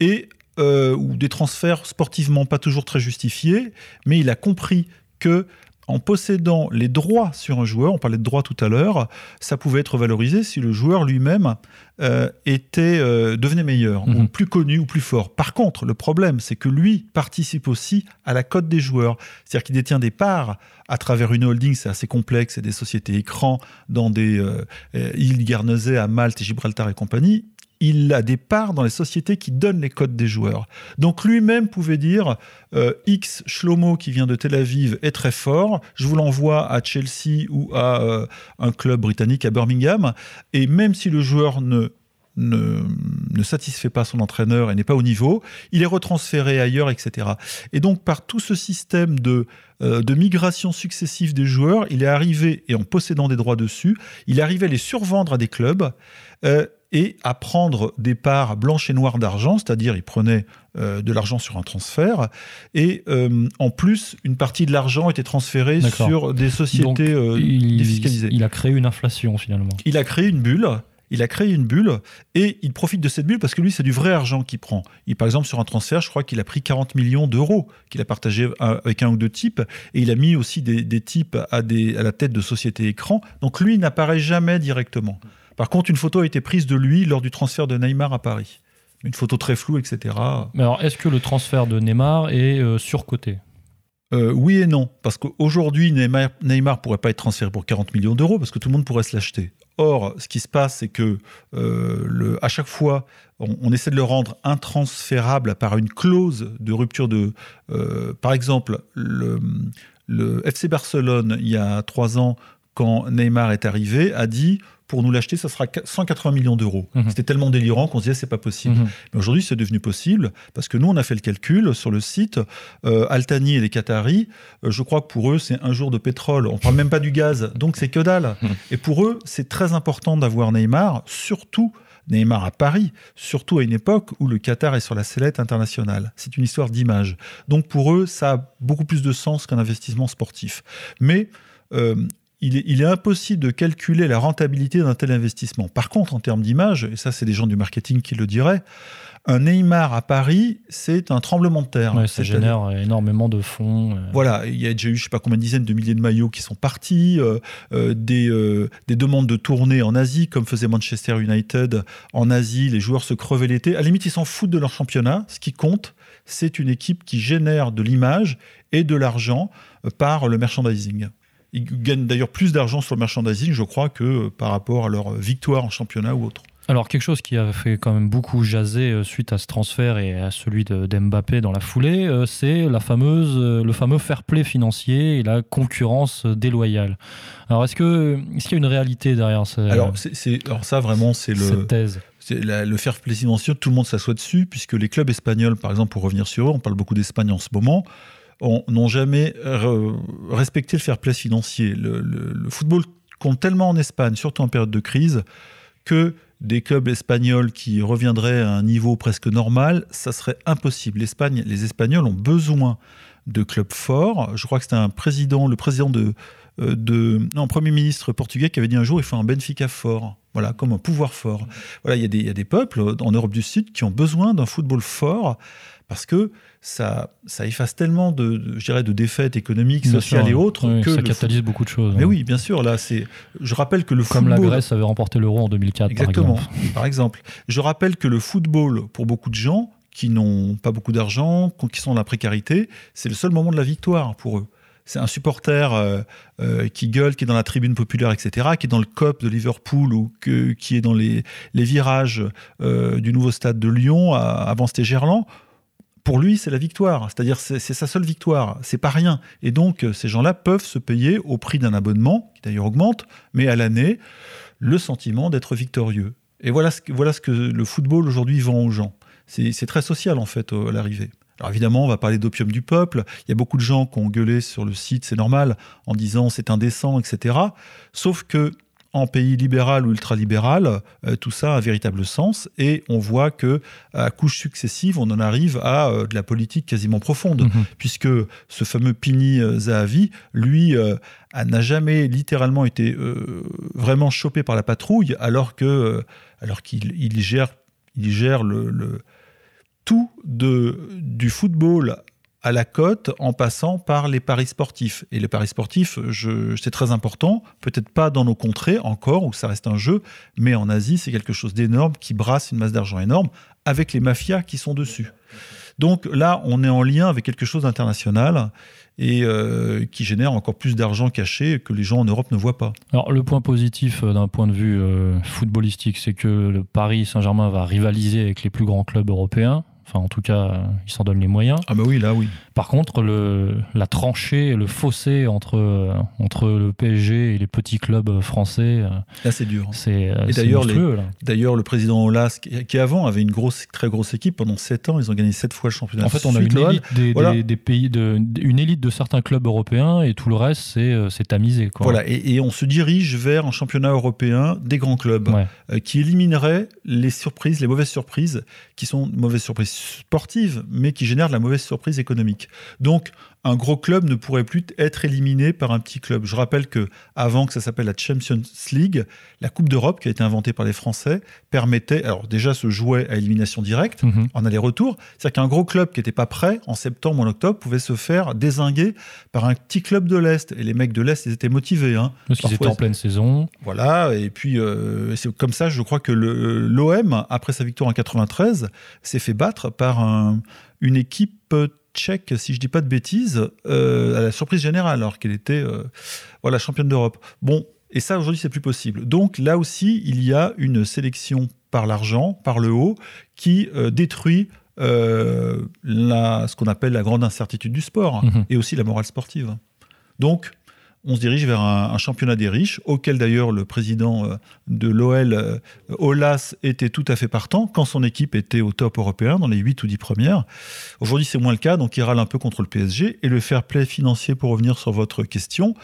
Et ou des transferts sportivement pas toujours très justifiés, mais il a compris que en possédant les droits sur un joueur, on parlait de droits tout à l'heure, ça pouvait être valorisé si le joueur lui-même euh, était euh, devenait meilleur, ou mhm. plus connu ou plus fort. Par contre, le problème, c'est que lui participe aussi à la cote des joueurs, c'est-à-dire qu'il détient des parts à travers une holding, c'est assez complexe, c'est des sociétés écrans dans des euh, îles Guernesey à Malte, Gibraltar et compagnie il a des parts dans les sociétés qui donnent les codes des joueurs. Donc lui-même pouvait dire euh, X Shlomo qui vient de Tel Aviv est très fort, je vous l'envoie à Chelsea ou à euh, un club britannique à Birmingham, et même si le joueur ne ne, satisfait pas son entraîneur et n'est pas au niveau, il est retransféré ailleurs, etc. Et donc par tout ce système de, euh, de migration successive des joueurs, il est arrivé, et en possédant des droits dessus, il est arrivé à les survendre à des clubs et à prendre des parts blanches et noires d'argent, c'est-à-dire il prenait euh, de l'argent sur un transfert, et euh, en plus, une partie de l'argent était transférée sur des sociétés euh, défiscalisées. Il a créé une inflation finalement. Il a créé une bulle. Il a créé une bulle et il profite de cette bulle parce que lui, c'est du vrai argent qu'il prend. Il, par exemple, sur un transfert, je crois qu'il a pris 40 millions d'euros qu'il a partagé avec un ou deux types et il a mis aussi des, des types à, des, à la tête de sociétés écran. Donc lui, il n'apparaît jamais directement. Par contre, une photo a été prise de lui lors du transfert de Neymar à Paris. Une photo très floue, etc. Mais alors, est-ce que le transfert de Neymar est euh, surcoté? Euh, oui et non, parce qu'aujourd'hui, Neymar ne pourrait pas être transféré pour 40 millions d'euros, parce que tout le monde pourrait se l'acheter. Or, ce qui se passe, c'est que euh, à chaque fois, on, essaie de le rendre intransférable par une clause de rupture de... par exemple, le, le FC Barcelone, il y a trois ans, quand Neymar est arrivé, a dit pour nous l'acheter, ça sera 180 millions d'euros. Mhm. C'était tellement délirant qu'on se disait c'est pas possible. Mhm. Mais aujourd'hui, c'est devenu possible parce que nous, on a fait le calcul sur le site. Euh, Altani et les Qataris, euh, je crois que pour eux, c'est un jour de pétrole. On parle même pas du gaz, donc c'est que dalle. Mhm. Et pour eux, c'est très important d'avoir Neymar, surtout Neymar à Paris, surtout à une époque où le Qatar est sur la sellette internationale. C'est une histoire d'image. Donc pour eux, ça a beaucoup plus de sens qu'un investissement sportif. Mais euh, il est, il est, impossible de calculer la rentabilité d'un tel investissement. Par contre, en termes d'image, et ça c'est des gens du marketing qui le diraient, un Neymar à Paris, c'est un tremblement de terre. Ouais, ça génère énormément de fonds. Euh... Voilà, il y a déjà eu, je sais pas combien de dizaines de milliers de maillots qui sont partis, euh, euh, des, des, demandes de tournée en Asie, comme faisait Manchester United en Asie, les joueurs se crevaient l'été. À la limite, ils s'en foutent de leur championnat. Ce qui compte, c'est une équipe qui génère de l'image et de l'argent par le merchandising. Ils gagnent d'ailleurs plus d'argent sur le merchandising, je crois, que par rapport à leur victoire en championnat ou autre. Alors, quelque chose qui a fait quand même beaucoup jaser euh, suite à ce transfert et à celui d'Mbappé dans la foulée, euh, c'est la fameuse, euh, le fameux fair play financier et la concurrence déloyale. Alors, est-ce qu'il est qu'il y a une réalité derrière ça alors, ça, vraiment, c'est le. Cette thèse? La, le fair play financier, tout le monde s'assoit dessus, puisque les clubs espagnols, par exemple, pour revenir sur eux, on parle beaucoup d'Espagne en ce moment, n'ont jamais respecté le fair play financier. Le, football compte tellement en Espagne, surtout en période de crise, que des clubs espagnols qui reviendraient à un niveau presque normal, ça serait impossible. L'Espagne, les Espagnols ont besoin de clubs forts. Je crois que c'était un président, le président de, de non, premier ministre portugais qui avait dit un jour il faut un Benfica fort. Voilà, comme un pouvoir fort. Voilà, il y, il y a des peuples en Europe du Sud qui ont besoin d'un football fort parce que ça, ça efface tellement de, de, je dirais, de défaites économiques, Bien sociales sûr, et autres oui, que ça catalyse beaucoup de choses. Mais oui, bien sûr. Là, c'est. Je rappelle que le Comme football. la Grèce avait remporté l'euro en 2004, Exactement. par exemple. Par exemple, je rappelle que le football, pour beaucoup de gens qui n'ont pas beaucoup d'argent, qui sont dans la précarité, c'est le seul moment de la victoire pour eux. C'est un supporter euh, euh, qui gueule, qui est dans la tribune populaire, etc., qui est dans le COP de Liverpool ou que, qui est dans les, les virages euh, du nouveau stade de Lyon, à, avant c'était Gerland. Pour lui, c'est la victoire. C'est-à-dire, c'est sa seule victoire. C'est pas rien. Et donc, ces gens-là peuvent se payer au prix d'un abonnement, qui d'ailleurs augmente, mais à l'année, le sentiment d'être victorieux. Et voilà ce, que, voilà ce que le football aujourd'hui vend aux gens. C'est très social, en fait, à l'arrivée. Alors évidemment, on va parler d'opium du peuple. Il y a beaucoup de gens qui ont gueulé sur le site, c'est normal, en disant c'est indécent, etc. Sauf que en pays libéral ou ultralibéral, euh, tout ça a un véritable sens et on voit que à couches successives, on en arrive à euh, de la politique quasiment profonde, Mhm. puisque ce fameux Pini euh, Zahavi, lui, n'a jamais littéralement été vraiment chopé par la patrouille, alors que alors qu'il il gère, il gère le, le tout de, du football à la cote en passant par les paris sportifs. Et les paris sportifs, c'est très important, peut-être pas dans nos contrées encore, où ça reste un jeu, mais en Asie, c'est quelque chose d'énorme qui brasse une masse d'argent énorme avec les mafias qui sont dessus. Donc là, on est en lien avec quelque chose d'international et euh, qui génère encore plus d'argent caché que les gens en Europe ne voient pas. Alors, le point positif euh, d'un point de vue euh, footballistique, c'est que le Paris Saint-Germain va rivaliser avec les plus grands clubs européens. Enfin, en tout cas, euh, il s'en donne les moyens. Ah bah oui, là oui. Par contre, le, la tranchée, le fossé entre, euh, entre le PSG et les petits clubs français, euh, Là, c'est dur. c'est euh, c'est d'ailleurs, les- monstrueux, là. D'ailleurs, le président Olas, qui avant avait une grosse, très grosse équipe pendant 7 ans, ils ont gagné 7 fois le championnat. En fait, on a une élite des, Voilà. des- des pays, de, une élite de certains clubs européens et tout le reste, c'est tamisé. Quoi. Voilà, et, et on se dirige vers un championnat européen des grands clubs Ouais. euh, qui éliminerait les surprises, les mauvaises surprises, qui sont mauvaises surprises sportives, mais qui génèrent de la mauvaise surprise économique. Donc, un gros club ne pourrait plus être éliminé par un petit club. Je rappelle que avant que ça s'appelle la Champions League, la Coupe d'Europe qui a été inventée par les Français permettait, alors déjà se jouait à élimination directe Mhm. en aller-retour, c'est-à-dire qu'un gros club qui n'était pas prêt en septembre ou en octobre pouvait se faire désinguer par un petit club de l'Est. Et les mecs de l'Est, ils étaient motivés. Hein. Parce qu'ils étaient en pleine saison. voilà, et puis euh, c'est comme ça, je crois que l'OM, après sa victoire en 93, s'est fait battre par un- une équipe tchèque, si je dis pas de bêtises, euh, à la surprise générale, alors qu'elle était euh, voilà, championne d'Europe. Bon, et ça aujourd'hui c'est plus possible. Donc là aussi, il y a une sélection par l'argent, par le haut, qui euh, détruit la, ce qu'on appelle la grande incertitude du sport Mhm. et aussi la morale sportive. Donc, on se dirige vers un, championnat des riches, auquel d'ailleurs le président euh, de l'OL, euh, Olas, était tout à fait partant quand son équipe était au top européen, dans les 8 ou 10 premières. Aujourd'hui, c'est moins le cas, donc il râle un peu contre le PSG. Et le fair play financier, pour revenir sur votre question,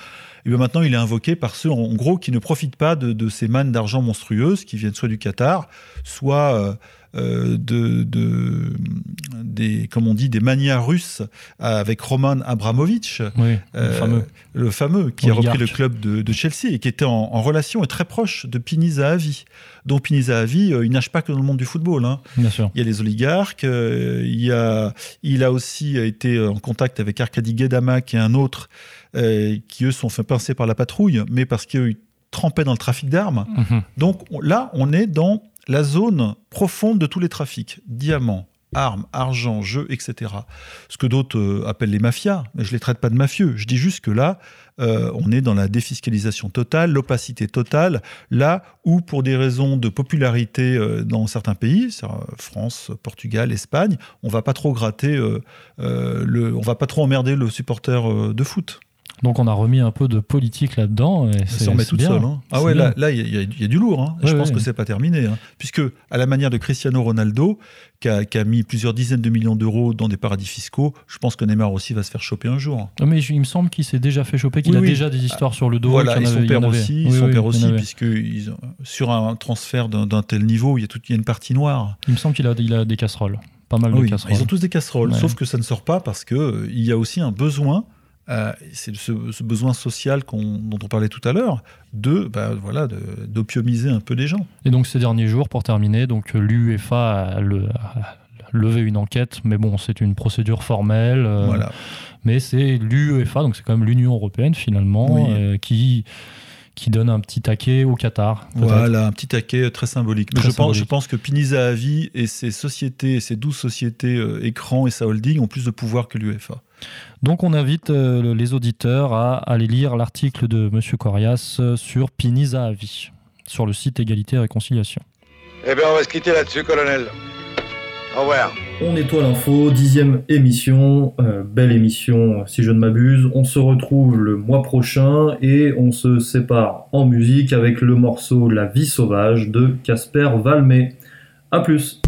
et bien maintenant il est invoqué par ceux en gros qui ne profitent pas de, ces mannes d'argent monstrueuses qui viennent soit du Qatar, soit euh, euh, de, des, comme on dit, des manias russes avec Roman Abramovich, le, euh, fameux. le fameux, qui a repris le club de, Chelsea et qui était en, relation et très proche de Pini Zahavi. Donc Pini Zahavi, il nage pas que dans le monde du football. Hein. Bien sûr. Il y a les oligarques, il, y a, il a aussi été en contact avec Arkady Gedama, qui est un autre euh, qui eux sont fait pincer par la patrouille, mais parce qu'ils trempaient dans le trafic d'armes. Mhm. Donc là, on est dans la zone profonde de tous les trafics. Diamants, armes, argent, jeux, etc. Ce que d'autres euh, appellent les mafias, mais je ne les traite pas de mafieux. Je dis juste que là, euh, on est dans la défiscalisation totale, l'opacité totale, là où pour des raisons de popularité dans certains pays, France, Portugal, Espagne, on va pas trop gratter, le, on va pas trop emmerder le supporter de foot. Donc on a remis un peu de politique là-dedans. Et ça remet tout seul. Hein. Ah ouais, là, il y, a du lourd. Hein. je pense que c'est pas terminé. Hein. Puisque, à la manière de Cristiano Ronaldo, qui a, mis plusieurs dizaines de millions d'euros dans des paradis fiscaux, je pense que Neymar aussi va se faire choper un jour. Ah, mais il me semble qu'il s'est déjà fait choper, qu'il a déjà des histoires sur le dos. Voilà, et son père aussi, son père aussi puisque sur un transfert d'un tel niveau, il y, a il y a une partie noire. Il me semble qu'il a, il a des casseroles. Pas mal de casseroles. Ils ont tous des casseroles, sauf que ça ne sort pas parce qu'il euh, il y a aussi un besoin euh, c'est ce, besoin social dont on parlait tout à l'heure, de bah, voilà, d'opiomiser un peu les gens. Et donc ces derniers jours, pour terminer, donc l'UEFA a, levé une enquête, mais bon, c'est une procédure formelle. Euh, voilà. Mais c'est l'UEFA, donc c'est quand même l'Union européenne finalement, euh, qui qui donne un petit taquet au Qatar. Voilà, un petit taquet très symbolique. je, Pense, je pense que Piniza Avi et ses sociétés, ses douze sociétés écran et sa holding ont plus de pouvoir que l'UEFA. Donc on invite euh, les auditeurs à aller lire l'article de M. Corias euh, sur Piniza Avi, sur le site Égalité et Réconciliation. Eh bien on va se quitter là-dessus, colonel. On nettoie l'info, dixième émission, euh, belle émission si je ne m'abuse. On se retrouve le mois prochain et on se sépare en musique avec le morceau La vie sauvage de Casper Valmé. A plus